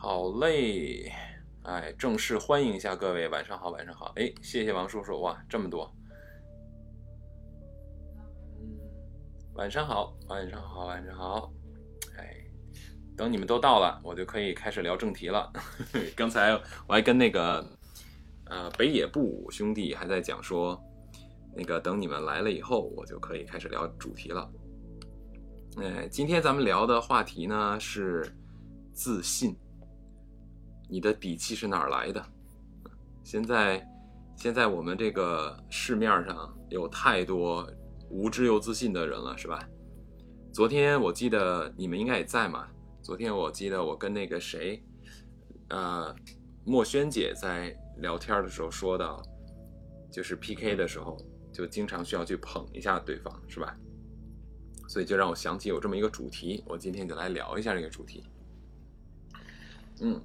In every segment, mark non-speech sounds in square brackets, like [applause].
好嘞，哎，正式欢迎一下各位，晚上好，晚上好，哎，谢谢王叔叔，哇，这么多，嗯，晚上好，晚上好，晚上好，哎，等你们都到了，我就可以开始聊正题了。[laughs] 刚才我还跟那个呃北野不武兄弟还在讲说，那个等你们来了以后，我就可以开始聊主题了。哎，今天咱们聊的话题呢是自信。你的底气是哪儿来的？现在，现在我们这个市面上有太多无知又自信的人了，是吧？昨天我记得你们应该也在嘛。昨天我记得我跟那个谁，呃，墨轩姐在聊天的时候说到，就是 PK 的时候就经常需要去捧一下对方，是吧？所以就让我想起有这么一个主题，我今天就来聊一下这个主题。嗯。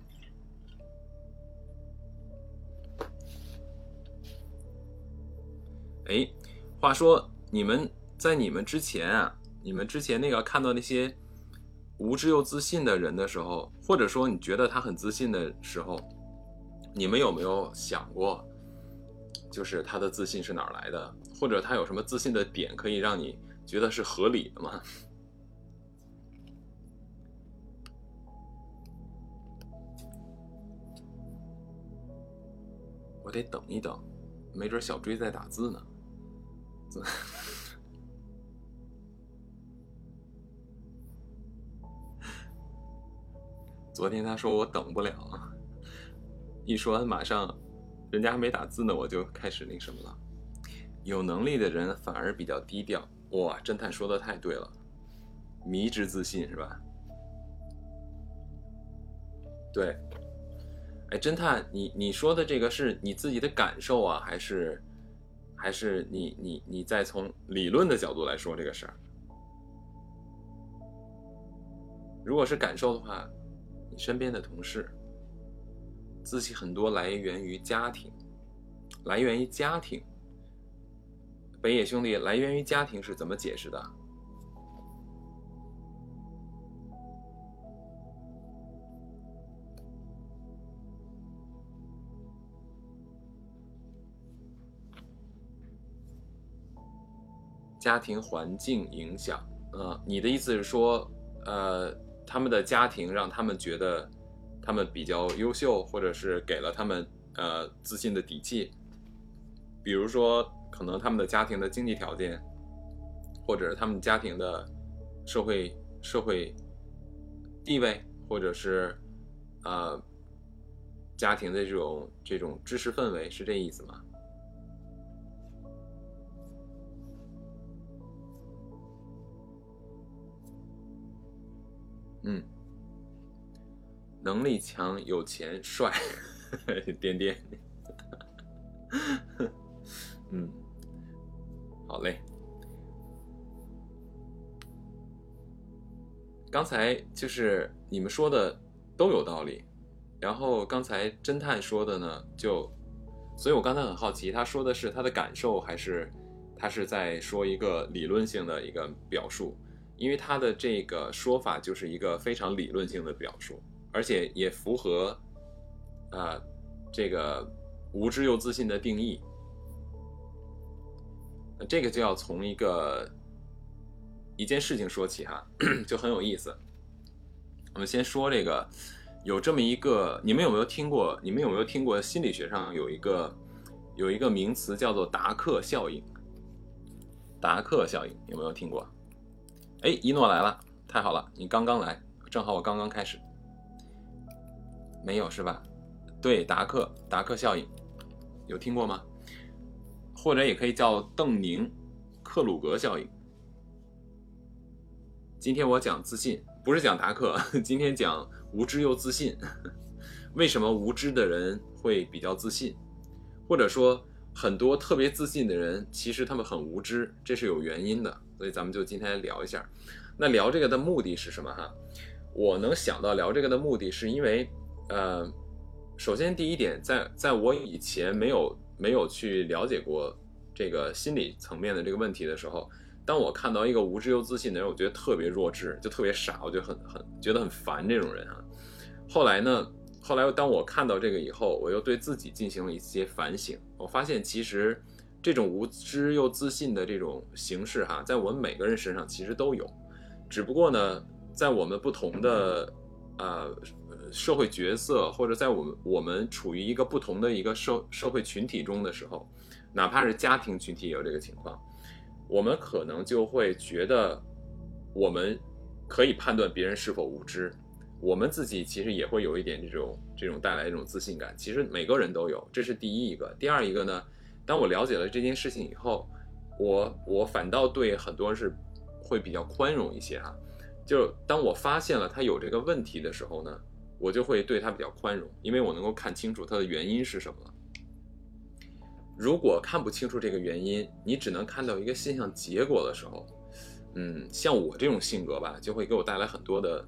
哎，话说你们在你们之前啊，你们之前那个看到那些无知又自信的人的时候，或者说你觉得他很自信的时候，你们有没有想过，就是他的自信是哪来的，或者他有什么自信的点可以让你觉得是合理的吗？[laughs] 我得等一等，没准小追在打字呢。[laughs] 昨天他说我等不了，一说完马上，人家还没打字呢，我就开始那什么了。有能力的人反而比较低调。哇，侦探说的太对了，迷之自信是吧？对。哎，侦探，你你说的这个是你自己的感受啊，还是？还是你你你再从理论的角度来说这个事儿，如果是感受的话，你身边的同事，自信很多来源于家庭，来源于家庭。北野兄弟，来源于家庭是怎么解释的？家庭环境影响，呃，你的意思是说，呃，他们的家庭让他们觉得他们比较优秀，或者是给了他们呃自信的底气。比如说，可能他们的家庭的经济条件，或者他们家庭的社会社会地位，或者是呃家庭的这种这种知识氛围，是这意思吗？嗯，能力强、有钱、帅，[laughs] 点点。[laughs] 嗯，好嘞。刚才就是你们说的都有道理，然后刚才侦探说的呢，就，所以我刚才很好奇，他说的是他的感受，还是他是在说一个理论性的一个表述？因为他的这个说法就是一个非常理论性的表述，而且也符合，啊，这个无知又自信的定义。那这个就要从一个一件事情说起哈，[clears throat] 就很有意思。我们先说这个，有这么一个，你们有没有听过？你们有没有听过心理学上有一个有一个名词叫做达克效应？达克效应有没有听过？哎，一诺来了，太好了！你刚刚来，正好我刚刚开始，没有是吧？对，达克达克效应，有听过吗？或者也可以叫邓宁克鲁格效应。今天我讲自信，不是讲达克，[laughs] 今天讲无知又自信。[laughs] 为什么无知的人会比较自信？或者说很多特别自信的人，其实他们很无知，这是有原因的。所以咱们就今天聊一下，那聊这个的目的是什么哈？我能想到聊这个的目的是因为，呃，首先第一点，在在我以前没有没有去了解过这个心理层面的这个问题的时候，当我看到一个无知又自信的人，我觉得特别弱智，就特别傻，我就很很觉得很烦这种人啊。后来呢，后来当我看到这个以后，我又对自己进行了一些反省，我发现其实这种无知又自信的这种形式哈，在我们每个人身上其实都有，只不过呢，在我们不同的呃社会角色，或者在我们我们处于一个不同的一个社社会群体中的时候，哪怕是家庭群体也有这个情况，我们可能就会觉得我们可以判断别人是否无知。我们自己其实也会有一点这种这种带来一种自信感，其实每个人都有，这是第一一个。第二一个呢，当我了解了这件事情以后，我我反倒对很多是会比较宽容一些哈。就当我发现了他有这个问题的时候呢，我就会对他比较宽容，因为我能够看清楚他的原因是什么。如果看不清楚这个原因，你只能看到一个现象结果的时候，嗯，像我这种性格吧，就会给我带来很多的。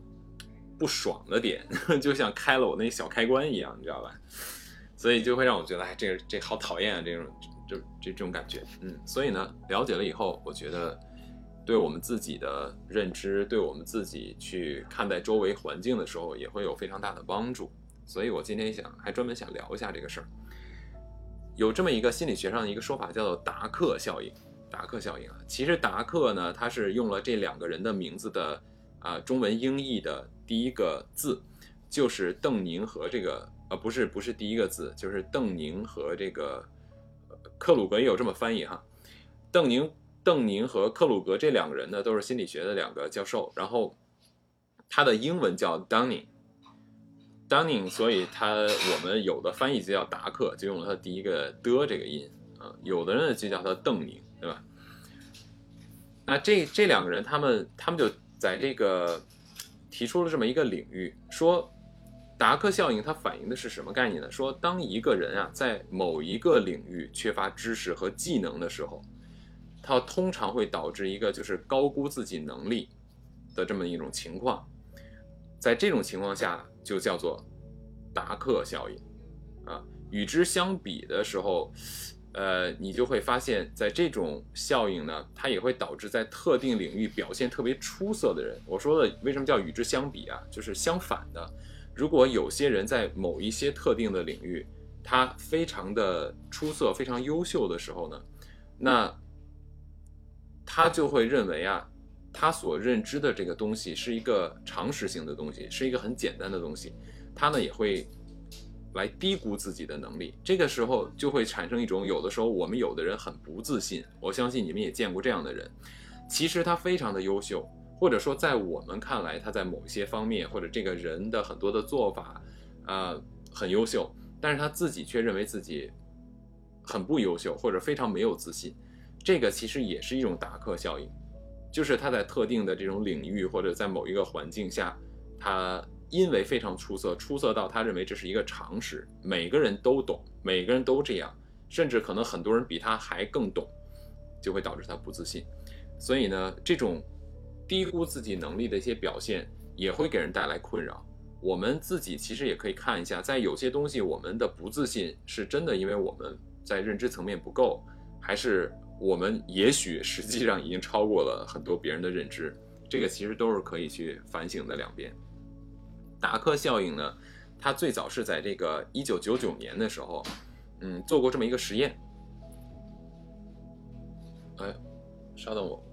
不爽的点，[laughs] 就像开了我那小开关一样，你知道吧？所以就会让我觉得，哎，这个这好讨厌啊，这种就这这种感觉，嗯。所以呢，了解了以后，我觉得对我们自己的认知，对我们自己去看待周围环境的时候，也会有非常大的帮助。所以我今天想，还专门想聊一下这个事儿。有这么一个心理学上的一个说法，叫做达克效应。达克效应啊，其实达克呢，他是用了这两个人的名字的啊中文音译的。第一个字就是邓宁和这个，呃，不是不是第一个字，就是邓宁和这个克鲁格也有这么翻译哈。邓宁邓宁和克鲁格这两个人呢，都是心理学的两个教授。然后他的英文叫 Dunning，Dunning，所以他我们有的翻译就叫达克，就用了他第一个的这个音啊。有的人就叫他邓宁，对吧？那这这两个人，他们他们就在这个。提出了这么一个领域，说达克效应它反映的是什么概念呢？说当一个人啊在某一个领域缺乏知识和技能的时候，他通常会导致一个就是高估自己能力的这么一种情况，在这种情况下就叫做达克效应啊。与之相比的时候。呃，你就会发现，在这种效应呢，它也会导致在特定领域表现特别出色的人。我说的为什么叫与之相比啊？就是相反的。如果有些人在某一些特定的领域，他非常的出色、非常优秀的时候呢，那他就会认为啊，他所认知的这个东西是一个常识性的东西，是一个很简单的东西，他呢也会。来低估自己的能力，这个时候就会产生一种，有的时候我们有的人很不自信。我相信你们也见过这样的人，其实他非常的优秀，或者说在我们看来他在某些方面或者这个人的很多的做法，呃，很优秀，但是他自己却认为自己很不优秀或者非常没有自信。这个其实也是一种达克效应，就是他在特定的这种领域或者在某一个环境下，他。因为非常出色，出色到他认为这是一个常识，每个人都懂，每个人都这样，甚至可能很多人比他还更懂，就会导致他不自信。所以呢，这种低估自己能力的一些表现，也会给人带来困扰。我们自己其实也可以看一下，在有些东西，我们的不自信是真的，因为我们在认知层面不够，还是我们也许实际上已经超过了很多别人的认知？这个其实都是可以去反省的两边。达克效应呢，它最早是在这个一九九九年的时候，嗯，做过这么一个实验。哎，稍等我，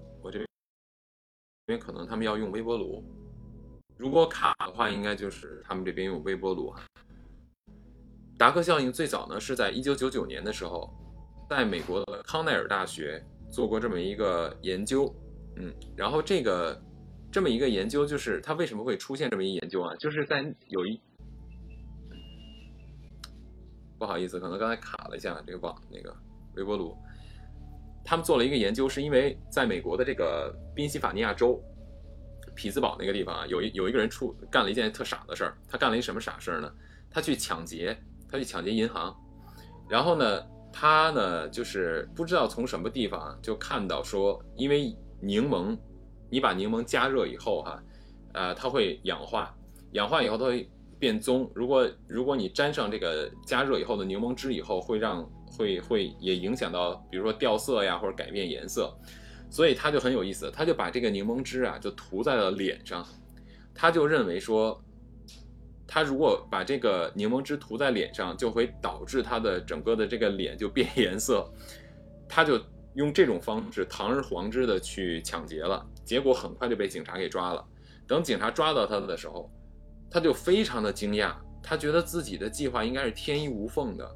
因为可能他们要用微波炉，如果卡的话，应该就是他们这边用微波炉。达克效应最早呢是在一九九九年的时候，在美国的康奈尔大学做过这么一个研究，嗯，然后这个。这么一个研究，就是它为什么会出现这么一研究啊？就是在有一不好意思，可能刚才卡了一下这个网那个微波炉。他们做了一个研究，是因为在美国的这个宾夕法尼亚州匹兹堡那个地方啊，有一有一个人出干了一件特傻的事儿。他干了一什么傻事儿呢？他去抢劫，他去抢劫银行。然后呢，他呢就是不知道从什么地方就看到说，因为柠檬。你把柠檬加热以后，哈，呃，它会氧化，氧化以后它会变棕。如果如果你沾上这个加热以后的柠檬汁以后，会让会会也影响到，比如说掉色呀，或者改变颜色。所以他就很有意思，他就把这个柠檬汁啊，就涂在了脸上，他就认为说，他如果把这个柠檬汁涂在脸上，就会导致他的整个的这个脸就变 [laughs] 颜色。他就用这种方式堂而皇之的去抢劫了，结果很快就被警察给抓了。等警察抓到他的时候，他就非常的惊讶，他觉得自己的计划应该是天衣无缝的，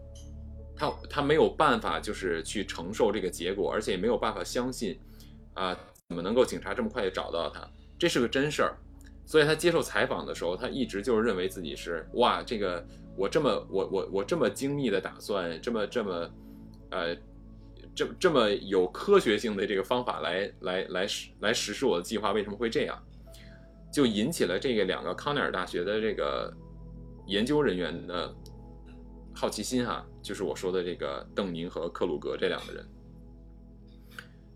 他他没有办法就是去承受这个结果，而且也没有办法相信，啊，怎么能够警察这么快就找到他？这是个真事儿。所以他接受采访的时候，他一直就是认为自己是哇，这个我这么我我我这么精密的打算，这么这么，呃，这这么有科学性的这个方法来来来实来实施我的计划，为什么会这样？就引起了这个两个康奈尔大学的这个研究人员的好奇心哈，就是我说的这个邓宁和克鲁格这两个人。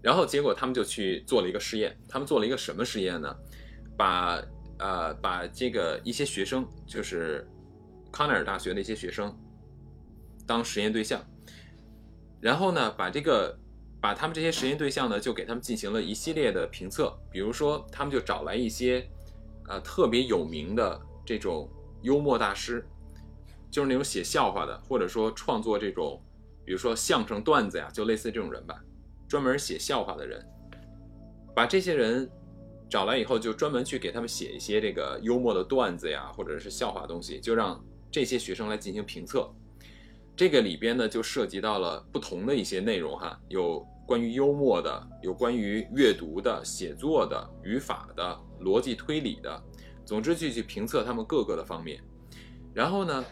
然后结果他们就去做了一个实验，他们做了一个什么实验呢？把呃，把这个一些学生，就是康奈尔大学的一些学生，当实验对象，然后呢，把这个把他们这些实验对象呢，就给他们进行了一系列的评测。比如说，他们就找来一些呃特别有名的这种幽默大师，就是那种写笑话的，或者说创作这种，比如说相声段子呀，就类似这种人吧，专门写笑话的人，把这些人。找来以后，就专门去给他们写一些这个幽默的段子呀，或者是笑话东西，就让这些学生来进行评测。这个里边呢，就涉及到了不同的一些内容哈，有关于幽默的，有关于阅读的、写作的、语法的、逻辑推理的，总之就去评测他们各个的方面。然后呢，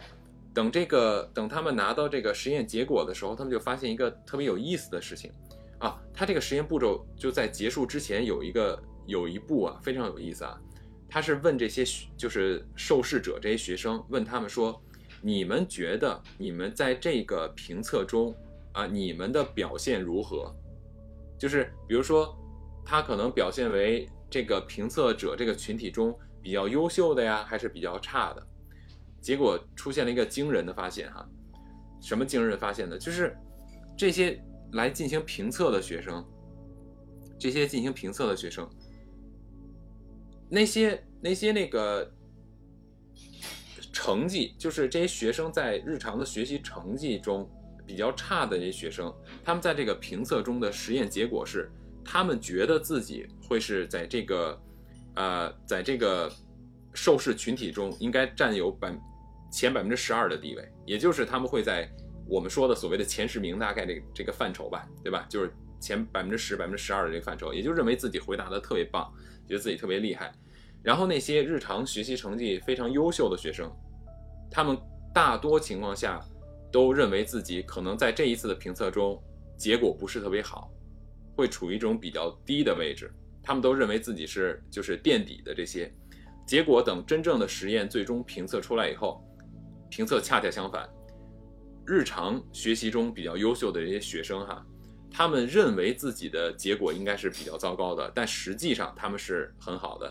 等这个等他们拿到这个实验结果的时候，他们就发现一个特别有意思的事情啊，他这个实验步骤就在结束之前有一个。有一步啊，非常有意思啊，他是问这些就是受试者这些学生，问他们说，你们觉得你们在这个评测中啊，你们的表现如何？就是比如说，他可能表现为这个评测者这个群体中比较优秀的呀，还是比较差的？结果出现了一个惊人的发现哈，什么惊人发现呢？就是这些来进行评测的学生，这些进行评测的学生。那些那些那个成绩，就是这些学生在日常的学习成绩中比较差的这些学生，他们在这个评测中的实验结果是，他们觉得自己会是在这个，呃，在这个受试群体中应该占有百前百分之十二的地位，也就是他们会在我们说的所谓的前十名大概这个这个范畴吧，对吧？就是前百分之十、百分之十二的这个范畴，也就认为自己回答的特别棒。觉得自己特别厉害，然后那些日常学习成绩非常优秀的学生，他们大多情况下都认为自己可能在这一次的评测中结果不是特别好，会处于一种比较低的位置。他们都认为自己是就是垫底的这些，结果等真正的实验最终评测出来以后，评测恰恰相反，日常学习中比较优秀的这些学生哈。他们认为自己的结果应该是比较糟糕的，但实际上他们是很好的。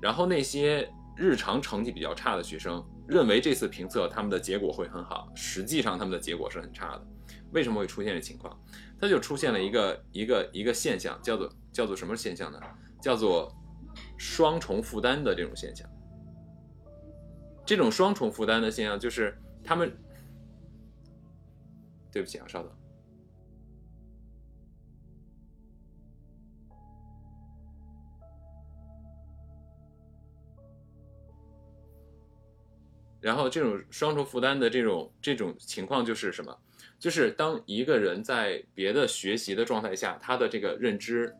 然后那些日常成绩比较差的学生，认为这次评测他们的结果会很好，实际上他们的结果是很差的。为什么会出现这情况？它就出现了一个一个一个现象，叫做叫做什么现象呢？叫做双重负担的这种现象。这种双重负担的现象就是他们，对不起啊，稍等。然后这种双重负担的这种这种情况就是什么？就是当一个人在别的学习的状态下，他的这个认知，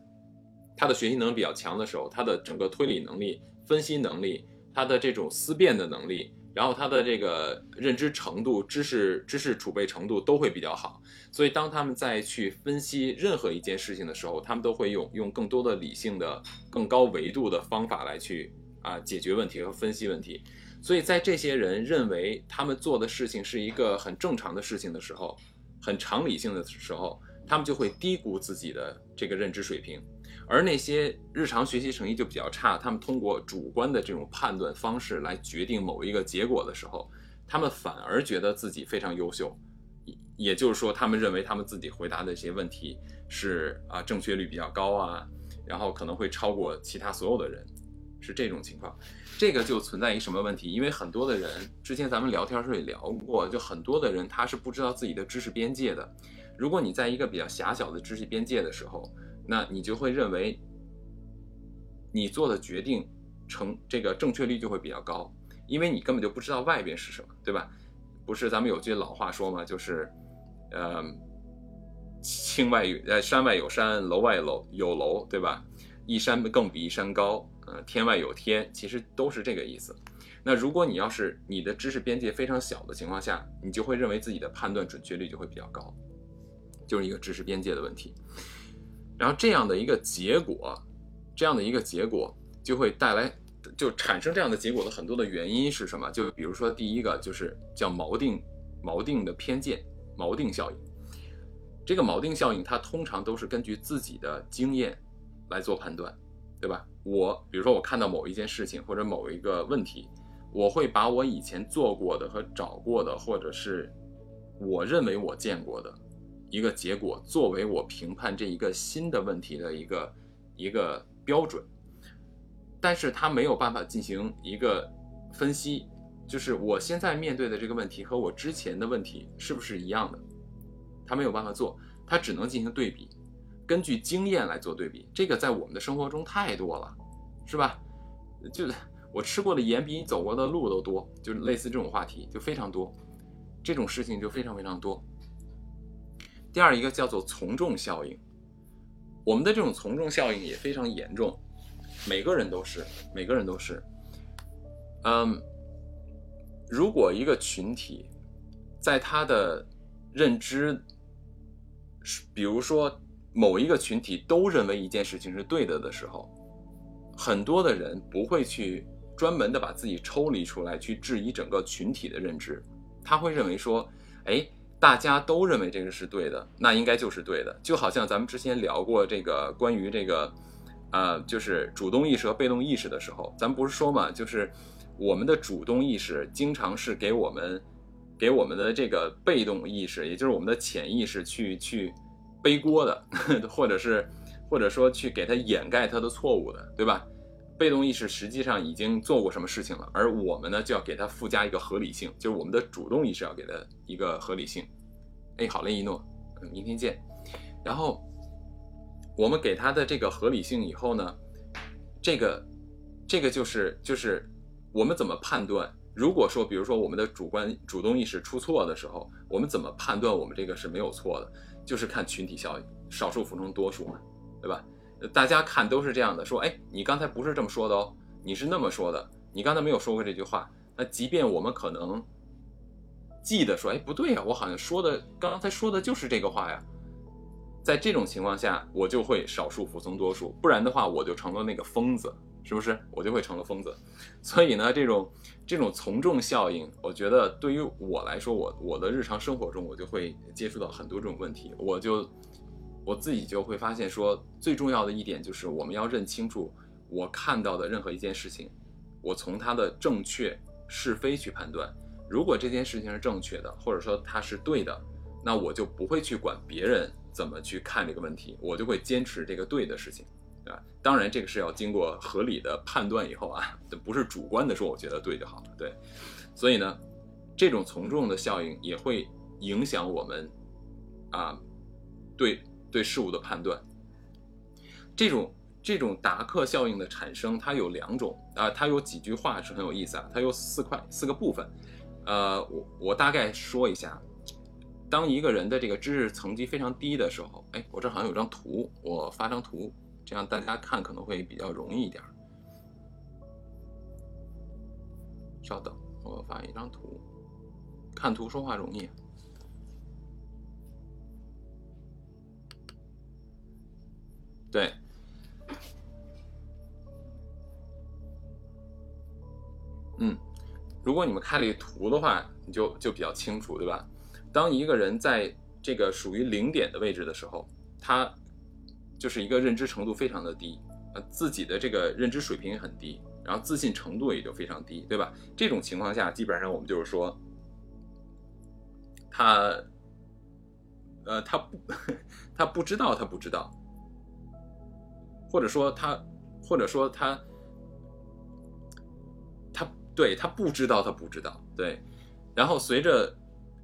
他的学习能力比较强的时候，他的整个推理能力、分析能力，他的这种思辨的能力，然后他的这个认知程度、知识知识储备程度都会比较好。所以当他们在去分析任何一件事情的时候，他们都会用用更多的理性的、更高维度的方法来去啊解决问题和分析问题。所以在这些人认为他们做的事情是一个很正常的事情的时候，很常理性的时候，他们就会低估自己的这个认知水平；而那些日常学习成绩就比较差，他们通过主观的这种判断方式来决定某一个结果的时候，他们反而觉得自己非常优秀。也就是说，他们认为他们自己回答的一些问题是啊正确率比较高啊，然后可能会超过其他所有的人。是这种情况。这个就存在一什么问题？因为很多的人之前咱们聊天时候也聊过，就很多的人他是不知道自己的知识边界的。如果你在一个比较狭小的知识边界的时候，那你就会认为你做的决定成这个正确率就会比较高，因为你根本就不知道外边是什么，对吧？不是咱们有句老话说嘛，就是，呃，青外有呃山外有山，楼外楼有楼，对吧？一山更比一山高。呃，天外有天，其实都是这个意思。那如果你要是你的知识边界非常小的情况下，你就会认为自己的判断准确率就会比较高，就是一个知识边界的问题。然后这样的一个结果，这样的一个结果就会带来，就产生这样的结果的很多的原因是什么？就比如说第一个就是叫锚定锚定的偏见，锚定效应。这个锚定效应它通常都是根据自己的经验来做判断。对吧？我比如说，我看到某一件事情或者某一个问题，我会把我以前做过的和找过的，或者是我认为我见过的一个结果，作为我评判这一个新的问题的一个一个标准。但是他没有办法进行一个分析，就是我现在面对的这个问题和我之前的问题是不是一样的？他没有办法做，他只能进行对比。根据经验来做对比，这个在我们的生活中太多了，是吧？就我吃过的盐比你走过的路都多，就类似这种话题就非常多，这种事情就非常非常多。第二一个叫做从众效应，我们的这种从众效应也非常严重，每个人都是，每个人都是。嗯，如果一个群体在他的认知，比如说。某一个群体都认为一件事情是对的的时候，很多的人不会去专门的把自己抽离出来去质疑整个群体的认知，他会认为说，哎，大家都认为这个是对的，那应该就是对的。就好像咱们之前聊过这个关于这个，呃，就是主动意识和被动意识的时候，咱们不是说嘛，就是我们的主动意识经常是给我们，给我们的这个被动意识，也就是我们的潜意识去去。背锅的，[laughs] 或者是，或者说去给他掩盖他的错误的，对吧？被动意识实际上已经做过什么事情了，而我们呢就要给它附加一个合理性，就是我们的主动意识要给它一个合理性。哎，好嘞，一诺，嗯，明天见。然后我们给他的这个合理性以后呢，这个，这个就是就是我们怎么判断？如果说，比如说我们的主观主动意识出错的时候，我们怎么判断我们这个是没有错的？就是看群体效应，少数服从多数嘛，对吧？大家看都是这样的，说，哎，你刚才不是这么说的哦，你是那么说的，你刚才没有说过这句话。那即便我们可能记得说，哎，不对呀，我好像说的刚才说的就是这个话呀。在这种情况下，我就会少数服从多数，不然的话，我就成了那个疯子。是不是我就会成了疯子？所以呢，这种这种从众效应，我觉得对于我来说，我我的日常生活中，我就会接触到很多这种问题。我就我自己就会发现说，最重要的一点就是我们要认清楚，我看到的任何一件事情，我从它的正确是非去判断。如果这件事情是正确的，或者说它是对的，那我就不会去管别人怎么去看这个问题，我就会坚持这个对的事情。啊，当然，这个是要经过合理的判断以后啊，不是主观的说我觉得对就好了。对，所以呢，这种从众的效应也会影响我们啊，对对事物的判断。这种这种达克效应的产生，它有两种啊，它有几句话是很有意思啊，它有四块四个部分。呃，我我大概说一下，当一个人的这个知识层级非常低的时候，哎，我这好像有张图，我发张图。这样大家看可能会比较容易一点。稍等，我发一张图，看图说话容易。对，嗯，如果你们看了图的话，你就就比较清楚，对吧？当一个人在这个属于零点的位置的时候，他。就是一个认知程度非常的低，呃，自己的这个认知水平也很低，然后自信程度也就非常低，对吧？这种情况下，基本上我们就是说，他，呃，他不，[laughs] 他不知道，他不知道，或者说他，或者说他，他对他不知道，他不知道，对。然后随着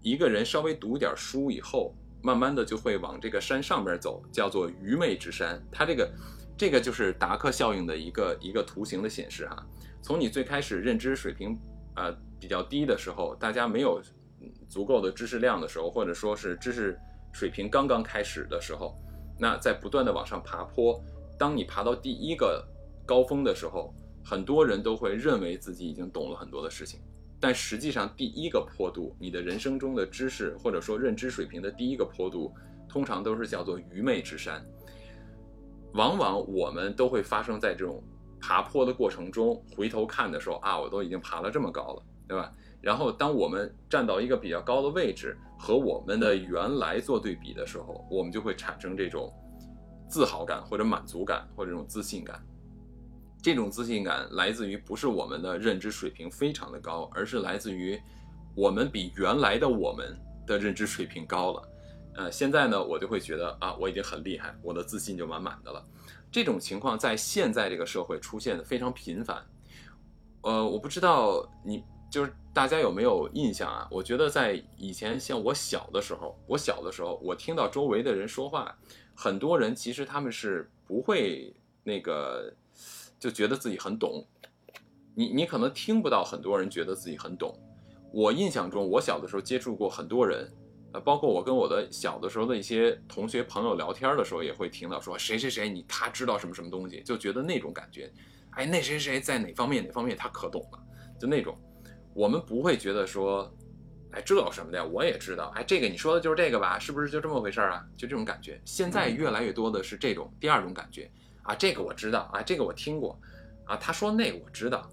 一个人稍微读点书以后，慢慢的就会往这个山上边走，叫做愚昧之山。它这个这个就是达克效应的一个一个图形的显示哈。从你最开始认知水平呃比较低的时候，大家没有足够的知识量的时候，或者说是知识水平刚刚开始的时候，那在不断的往上爬坡，当你爬到第一个高峰的时候。很多人都会认为自己已经懂了很多的事情，但实际上，第一个坡度，你的人生中的知识或者说认知水平的第一个坡度，通常都是叫做愚昧之山。往往我们都会发生在这种爬坡的过程中，回头看的时候啊，我都已经爬了这么高了，对吧？然后，当我们站到一个比较高的位置，和我们的原来做对比的时候，我们就会产生这种自豪感或者满足感或者这种自信感。这种自信感来自于不是我们的认知水平非常的高，而是来自于我们比原来的我们的认知水平高了。呃，现在呢，我就会觉得啊，我已经很厉害，我的自信就满满的了。这种情况在现在这个社会出现的非常频繁。呃，我不知道你就是大家有没有印象啊？我觉得在以前，像我小的时候，我小的时候，我听到周围的人说话，很多人其实他们是不会那个。就觉得自己很懂，你你可能听不到很多人觉得自己很懂。我印象中，我小的时候接触过很多人，呃，包括我跟我的小的时候的一些同学朋友聊天的时候，也会听到说谁谁谁你他知道什么什么东西，就觉得那种感觉，哎，那谁谁在哪方面哪方面他可懂了，就那种。我们不会觉得说，哎，这有什么的呀，我也知道，哎，这个你说的就是这个吧，是不是就这么回事啊？就这种感觉。现在越来越多的是这种第二种感觉。啊，这个我知道啊，这个我听过，啊，他说那个我知道，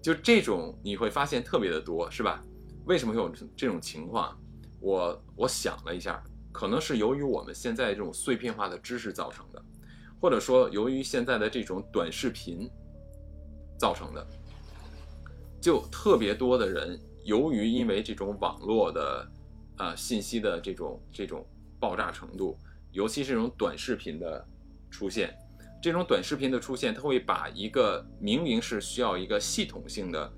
就这种你会发现特别的多，是吧？为什么会有这种情况？我我想了一下，可能是由于我们现在这种碎片化的知识造成的，或者说由于现在的这种短视频造成的，就特别多的人，由于因为这种网络的呃信息的这种这种爆炸程度，尤其是这种短视频的出现。这种短视频的出现，它会把一个明明是需要一个系统性的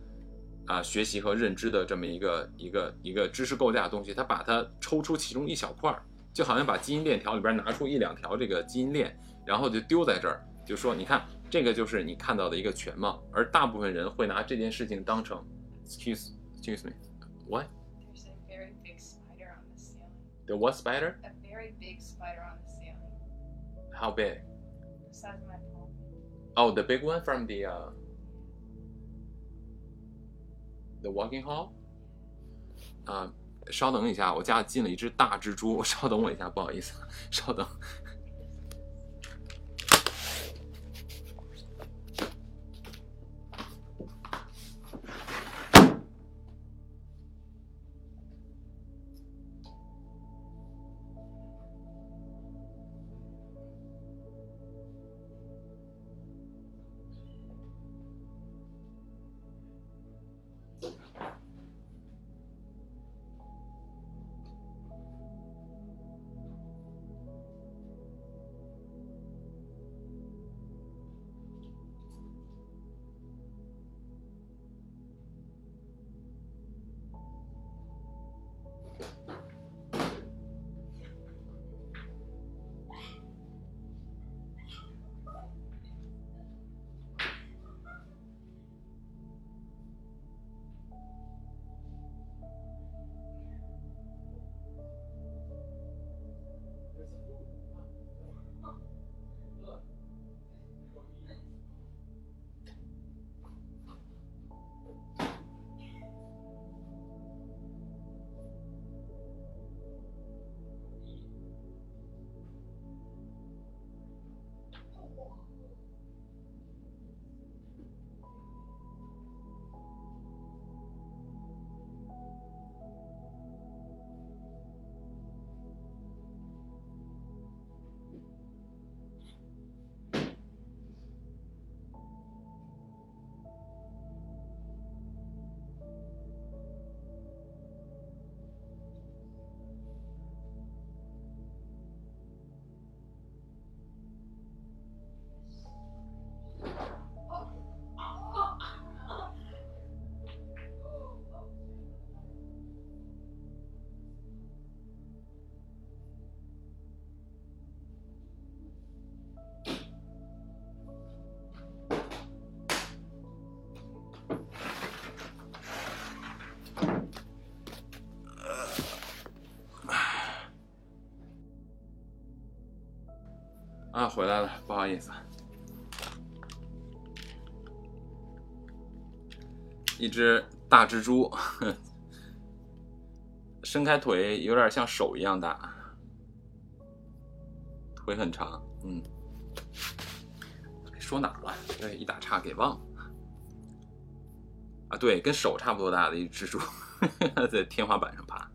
啊学习和认知的这么一个一个一个知识构架的东西，它把它抽出其中一小块儿，就好像把基因链条里边拿出一两条这个基因链，然后就丢在这儿，就说你看这个就是你看到的一个全貌，而大部分人会拿这件事情当成 ，excuse excuse me，what？There's a very big spider on the ceiling. The what spider? A very big spider on the ceiling. How big? size of my palm. Oh, the big one from the uh, the walking hall. 啊，稍等一下，我家进了一只大蜘蛛，稍等我一下，不好意思，稍等。 [laughs] 啊回来了，不好意思。一只大蜘蛛，伸开腿有点像手一样大，腿很长。嗯，说哪儿了？对，一打岔给忘了。啊，对，跟手差不多大的一只蜘蛛，[laughs] 在天花板上爬。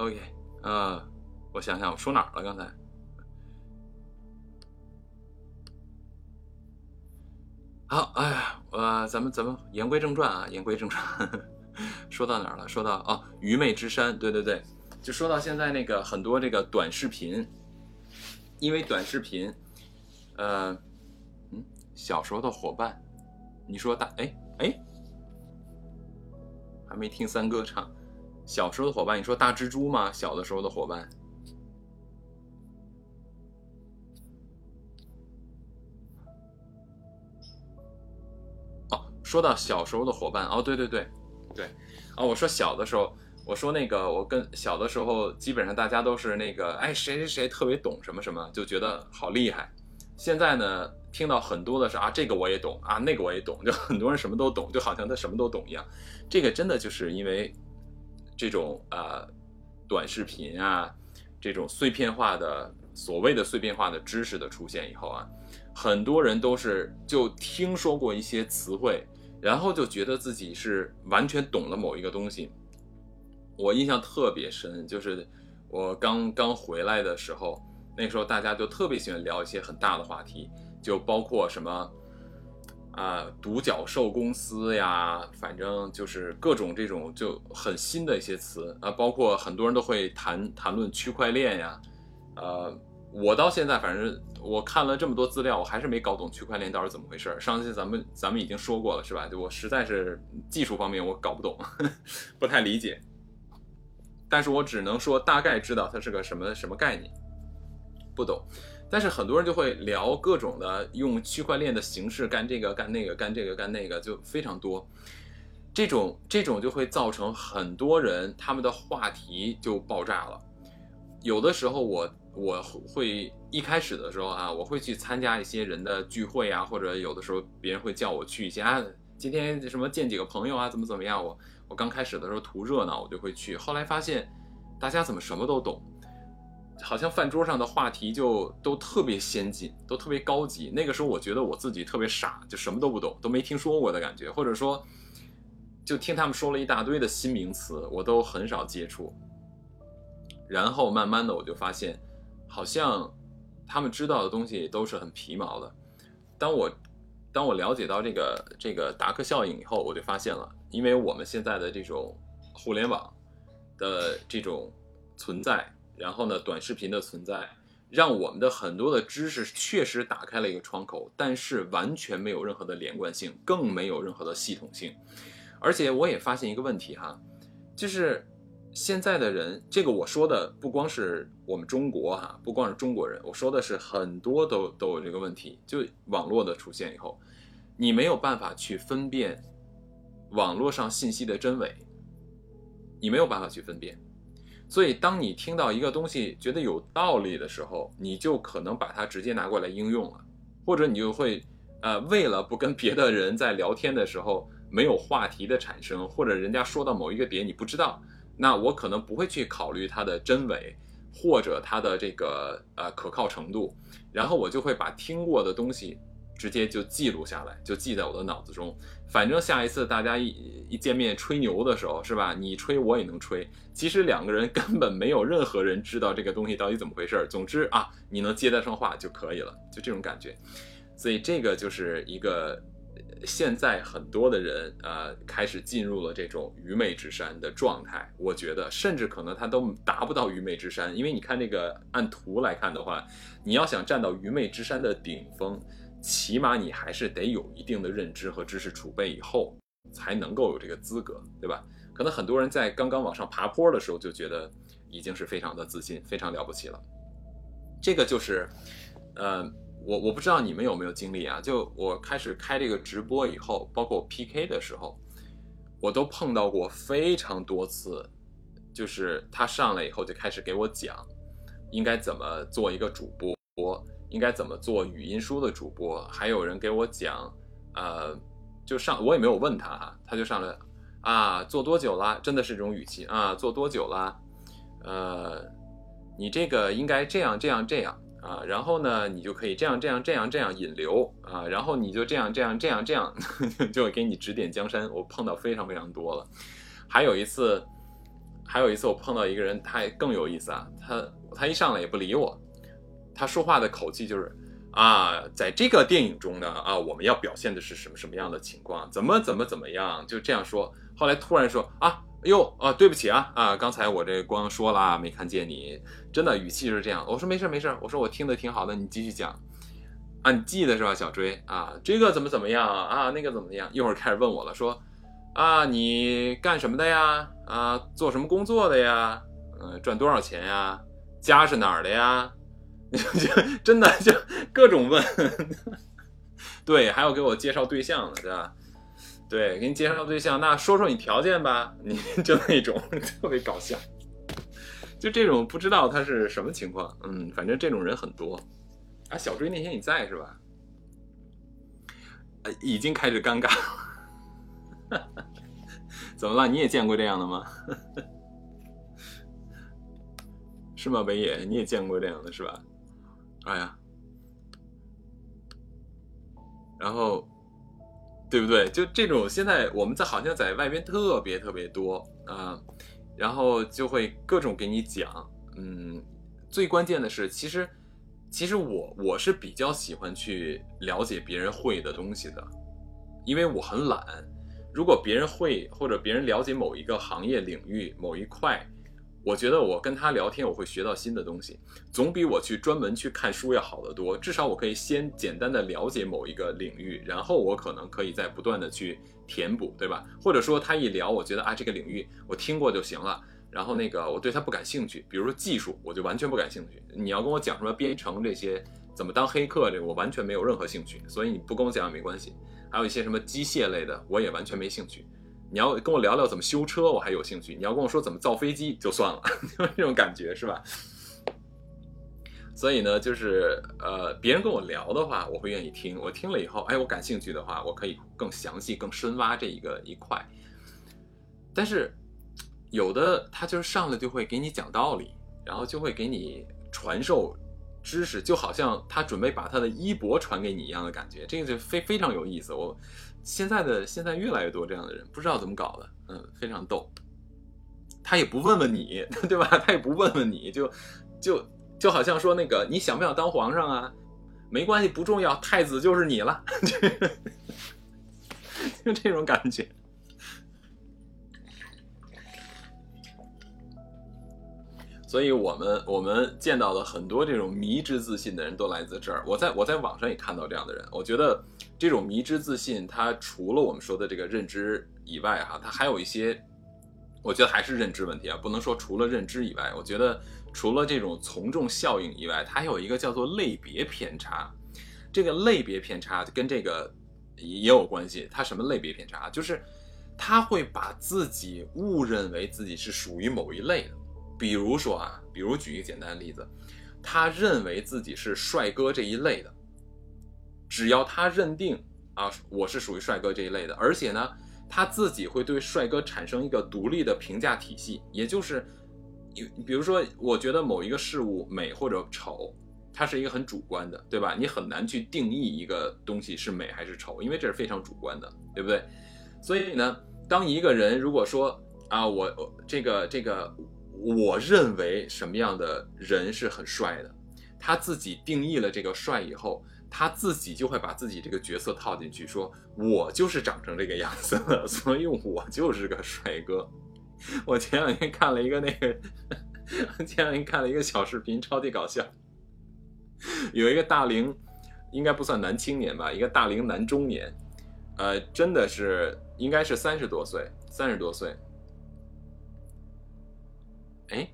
OK，呃，我想想，我说哪儿了？刚才。好，哎呀，呃，咱们咱们言归正传啊，言归正传，[laughs] 说到哪儿了？说到哦，愚昧之山，对对对，就说到现在那个很多这个短视频，因为短视频，呃，嗯，小时候的伙伴，你说大哎哎，还没听三哥唱。小时候的伙伴，你说大蜘蛛吗？小的时候的伙伴。哦，说到小时候的伙伴，哦，对对对，对，哦，我说小的时候，我说那个，我跟小的时候，基本上大家都是那个，哎，谁谁谁特别懂什么什么，就觉得好厉害。现在呢，听到很多的是啊，这个我也懂啊，那个我也懂，就很多人什么都懂，就好像他什么都懂一样。这个真的就是因为。这种呃短视频啊，这种碎片化的所谓的碎片化的知识的出现以后啊，很多人都是就听说过一些词汇，然后就觉得自己是完全懂了某一个东西。我印象特别深，就是我刚刚回来的时候，那时候大家就特别喜欢聊一些很大的话题，就包括什么。啊，独角兽公司呀，反正就是各种这种就很新的一些词啊，包括很多人都会谈谈论区块链呀。呃，我到现在反正我看了这么多资料，我还是没搞懂区块链到底怎么回事。上次咱们咱们已经说过了，是吧？就我实在是技术方面我搞不懂，[laughs] 不太理解。但是我只能说大概知道它是个什么什么概念，不懂。但是很多人就会聊各种的用区块链的形式干这个干那个干这个干那个就非常多，这种这种就会造成很多人他们的话题就爆炸了。有的时候我我会一开始的时候啊，我会去参加一些人的聚会啊，或者有的时候别人会叫我去一些啊，今天什么见几个朋友啊，怎么怎么样？我我刚开始的时候图热闹，我就会去。后来发现大家怎么什么都懂。好像饭桌上的话题就都特别先进，都特别高级。那个时候我觉得我自己特别傻，就什么都不懂，都没听说过的感觉，或者说，就听他们说了一大堆的新名词，我都很少接触。然后慢慢的我就发现，好像他们知道的东西都是很皮毛的。当我当我了解到这个这个达克效应以后，我就发现了，因为我们现在的这种互联网的这种存在。然后呢，短视频的存在让我们的很多的知识确实打开了一个窗口，但是完全没有任何的连贯性，更没有任何的系统性。而且我也发现一个问题哈，就是现在的人，这个我说的不光是我们中国哈，不光是中国人，我说的是很多都都有这个问题。就网络的出现以后，你没有办法去分辨网络上信息的真伪，你没有办法去分辨。所以，当你听到一个东西觉得有道理的时候，你就可能把它直接拿过来应用了，或者你就会，呃，为了不跟别的人在聊天的时候没有话题的产生，或者人家说到某一个点你不知道，那我可能不会去考虑它的真伪，或者它的这个呃可靠程度，然后我就会把听过的东西。直接就记录下来，就记在我的脑子中。反正下一次大家一一见面吹牛的时候，是吧？你吹我也能吹。其实两个人 [laughs] 根本没有任何人知道这个东西到底怎么回事儿。总之啊，你能接得上话就可以了，就这种感觉。所以这个就是一个现在很多的人呃开始进入了这种愚昧之山的状态。我觉得甚至可能他都达不到愚昧之山，因为你看那个按图来看的话，你要想站到愚昧之山的顶峰。起码你还是得有一定的认知和知识储备以后，才能够有这个资格，对吧？可能很多人在刚刚往上爬坡的时候就觉得已经是非常的自信，非常了不起了。这个就是，呃，我我不知道你们有没有经历啊？就我开始开这个直播以后，包括 PK 的时候，我都碰到过非常多次就是他上来以后就开始给我讲，应该怎么做一个主播，应该怎么做语音书的主播，还有人给我讲，呃，就上我也没有问他哈，他就上来啊，做多久啦？真的是这种语气啊，做多久啦？呃，你这个应该这样这样这样啊，然后呢，你就可以这样这样这样这样引流啊，然后你就这样这样这样这样，[laughs] 就给你指点江山。我碰到非常非常多了，还有一次。还有一次，我碰到一个人，他还更有意思啊。他他一上来也不理我，他说话的口气就是啊，在这个电影中呢啊，我们要表现的是什么什么样的情况？怎么怎么怎么样？就这样说。后来突然说啊，哟啊，对不起啊啊，刚才我这光说了没看见你，真的语气就是这样。我说没事没事，我说我听的挺好的，你继续讲啊，你记得是吧，小追啊，这个怎么怎么样啊，那个怎么样？一会儿开始问我了，说。啊，你干什么的呀？啊，做什么工作的呀？嗯，赚多少钱呀？家是哪儿的呀？[laughs] 就真的就各种问，对，还要给我介绍对象呢，对吧？对，给你介绍对象，那说说你条件吧，你 [laughs] 就那种 [laughs] 特别搞笑，就这种不知道他是什么情况，嗯，反正这种人很多。啊，小追那天你在是吧？呃，已经开始尴尬了。怎么了？你也见过这样的吗？是吗，北野？你也见过这样的是吧？哎呀，然后，对不对？就这种，现在我们在好像在外边特别特别多啊，然后就会各种给你讲。嗯，最关键的是，其实，其实我我是比较喜欢去了解别人会的东西的，因为我很懒。如果别人会或者别人了解某一个行业领域某一块，我觉得我跟他聊天我会学到新的东西，总比我去专门去看书要好得多。至少我可以先简单的了解某一个领域，然后我可能可以再不断的去填补，对吧？或者说他一聊，我觉得啊这个领域我听过就行了，然后那个我对他不感兴趣，比如说技术，我就完全不感兴趣。你要跟我讲什么编程这些，怎么当黑客这个，我完全没有任何兴趣。所以你不跟我讲也没关系。还有一些什么机械类的，我也完全没兴趣。你要跟我聊聊怎么修车，我还有兴趣。你要跟我说怎么造飞机，就算了，就 [laughs] 这种感觉是吧？所以呢，就是呃，别人跟我聊的话，我会愿意听。我听了以后，哎，我感兴趣的话，我可以更详细、更深挖这一个一块。但是有的他就是上来就会给你讲道理，然后就会给你传授。知识就好像他准备把他的衣钵传给你一样的感觉，这个就非非常有意思。我现在的现在越来越多这样的人，不知道怎么搞的，嗯，非常逗。他也不问问你，[laughs] 对吧？他也不问问你，就就就好像说那个你想不想当皇上啊？没关系，不重要，太子就是你了，[laughs] 就这种感觉。所以，我们我们见到的很多这种迷之自信的人都来自这儿。我在我在网上也看到这样的人。我觉得这种迷之自信，它除了我们说的这个认知以外，哈，它还有一些，我觉得还是认知问题啊，不能说除了认知以外。我觉得除了这种从众效应以外，它还有一个叫做类别偏差。这个类别偏差跟这个也有关系。它什么类别偏差？就是他会把自己误认为自己是属于某一类的。比如说啊，比如举一个简单的例子，他认为自己是帅哥这一类的，只要他认定啊我是属于帅哥这一类的，而且呢他自己会对帅哥产生一个独立的评价体系，也就是，你比如说，我觉得某一个事物美或者丑，它是一个很主观的，对吧？你很难去定义一个东西是美还是丑，因为这是非常主观的，对不对？所以呢，当一个人如果说啊我这个这个。我认为什么样的人是很帅的，他自己定义了这个帅以后，他自己就会把自己这个角色套进去，说我就是长成这个样子的，[laughs] 所以我就是个帅哥。我前两天看了一个那个，前两天看了一个小视频，超级搞笑。有一个大龄，应该不算男青年吧，一个大龄男中年，呃，真的是应该是三十多岁，三十多岁。哎，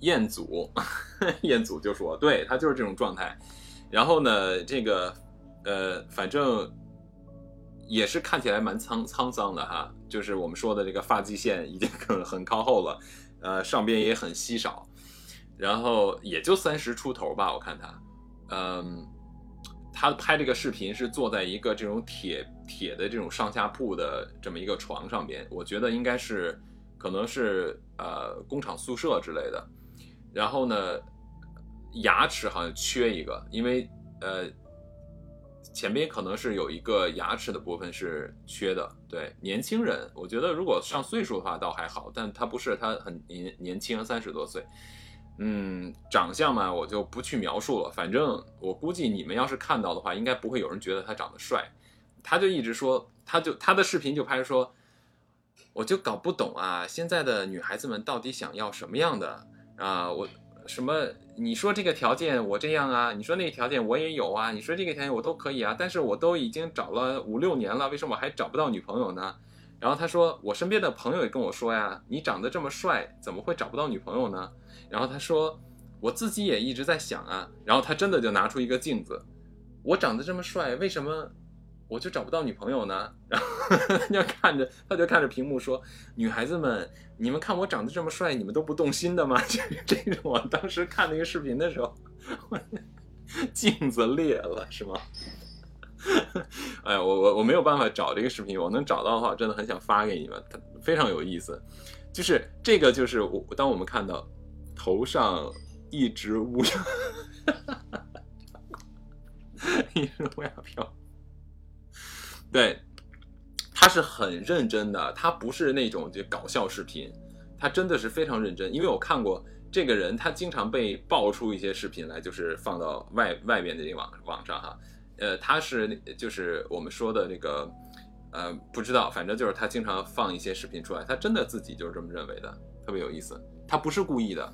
彦祖，[laughs] 彦祖就说，对他就是这种状态。然后呢，这个，呃，反正也是看起来蛮沧沧桑的哈，就是我们说的这个发际线已经 [laughs] 很很靠后了，呃，上边也很稀少，然后也就三十出头吧，我看他，嗯，他拍这个视频是坐在一个这种铁铁的这种上下铺的这么一个床上边，我觉得应该是可能是呃工厂宿舍之类的，然后呢，牙齿好像缺一个，因为呃。前边可能是有一个牙齿的部分是缺的，对年轻人，我觉得如果上岁数的话倒还好，但他不是，他很年年轻，三十多岁，嗯，长相嘛我就不去描述了，反正我估计你们要是看到的话，应该不会有人觉得他长得帅，他就一直说，他就他的视频就拍说，我就搞不懂啊，现在的女孩子们到底想要什么样的啊，我。什么？你说这个条件我这样啊？你说那个条件我也有啊？你说这个条件我都可以啊？但是我都已经找了五六年了，为什么我还找不到女朋友呢？然后他说，我身边的朋友也跟我说呀，你长得这么帅，怎么会找不到女朋友呢？然后他说，我自己也一直在想啊。然后他真的就拿出一个镜子，我长得这么帅，为什么？我就找不到女朋友呢，然后他就看着，他就看着屏幕说：“女孩子们，你们看我长得这么帅，你们都不动心的吗？”这 [laughs] 这种，我当时看那个视频的时候，[laughs] 镜子裂了，是吗？[laughs] 哎呀，我我我没有办法找这个视频，我能找到的话，真的很想发给你们，它非常有意思。就是这个，就是我当我们看到头上一直乌鸦，一只乌鸦飘。对，他是很认真的，他不是那种就搞笑视频，他真的是非常认真。因为我看过这个人，他经常被爆出一些视频来，就是放到外外面的这个网网上哈。呃，他是就是我们说的那个，呃，不知道，反正就是他经常放一些视频出来，他真的自己就是这么认为的，特别有意思。他不是故意的，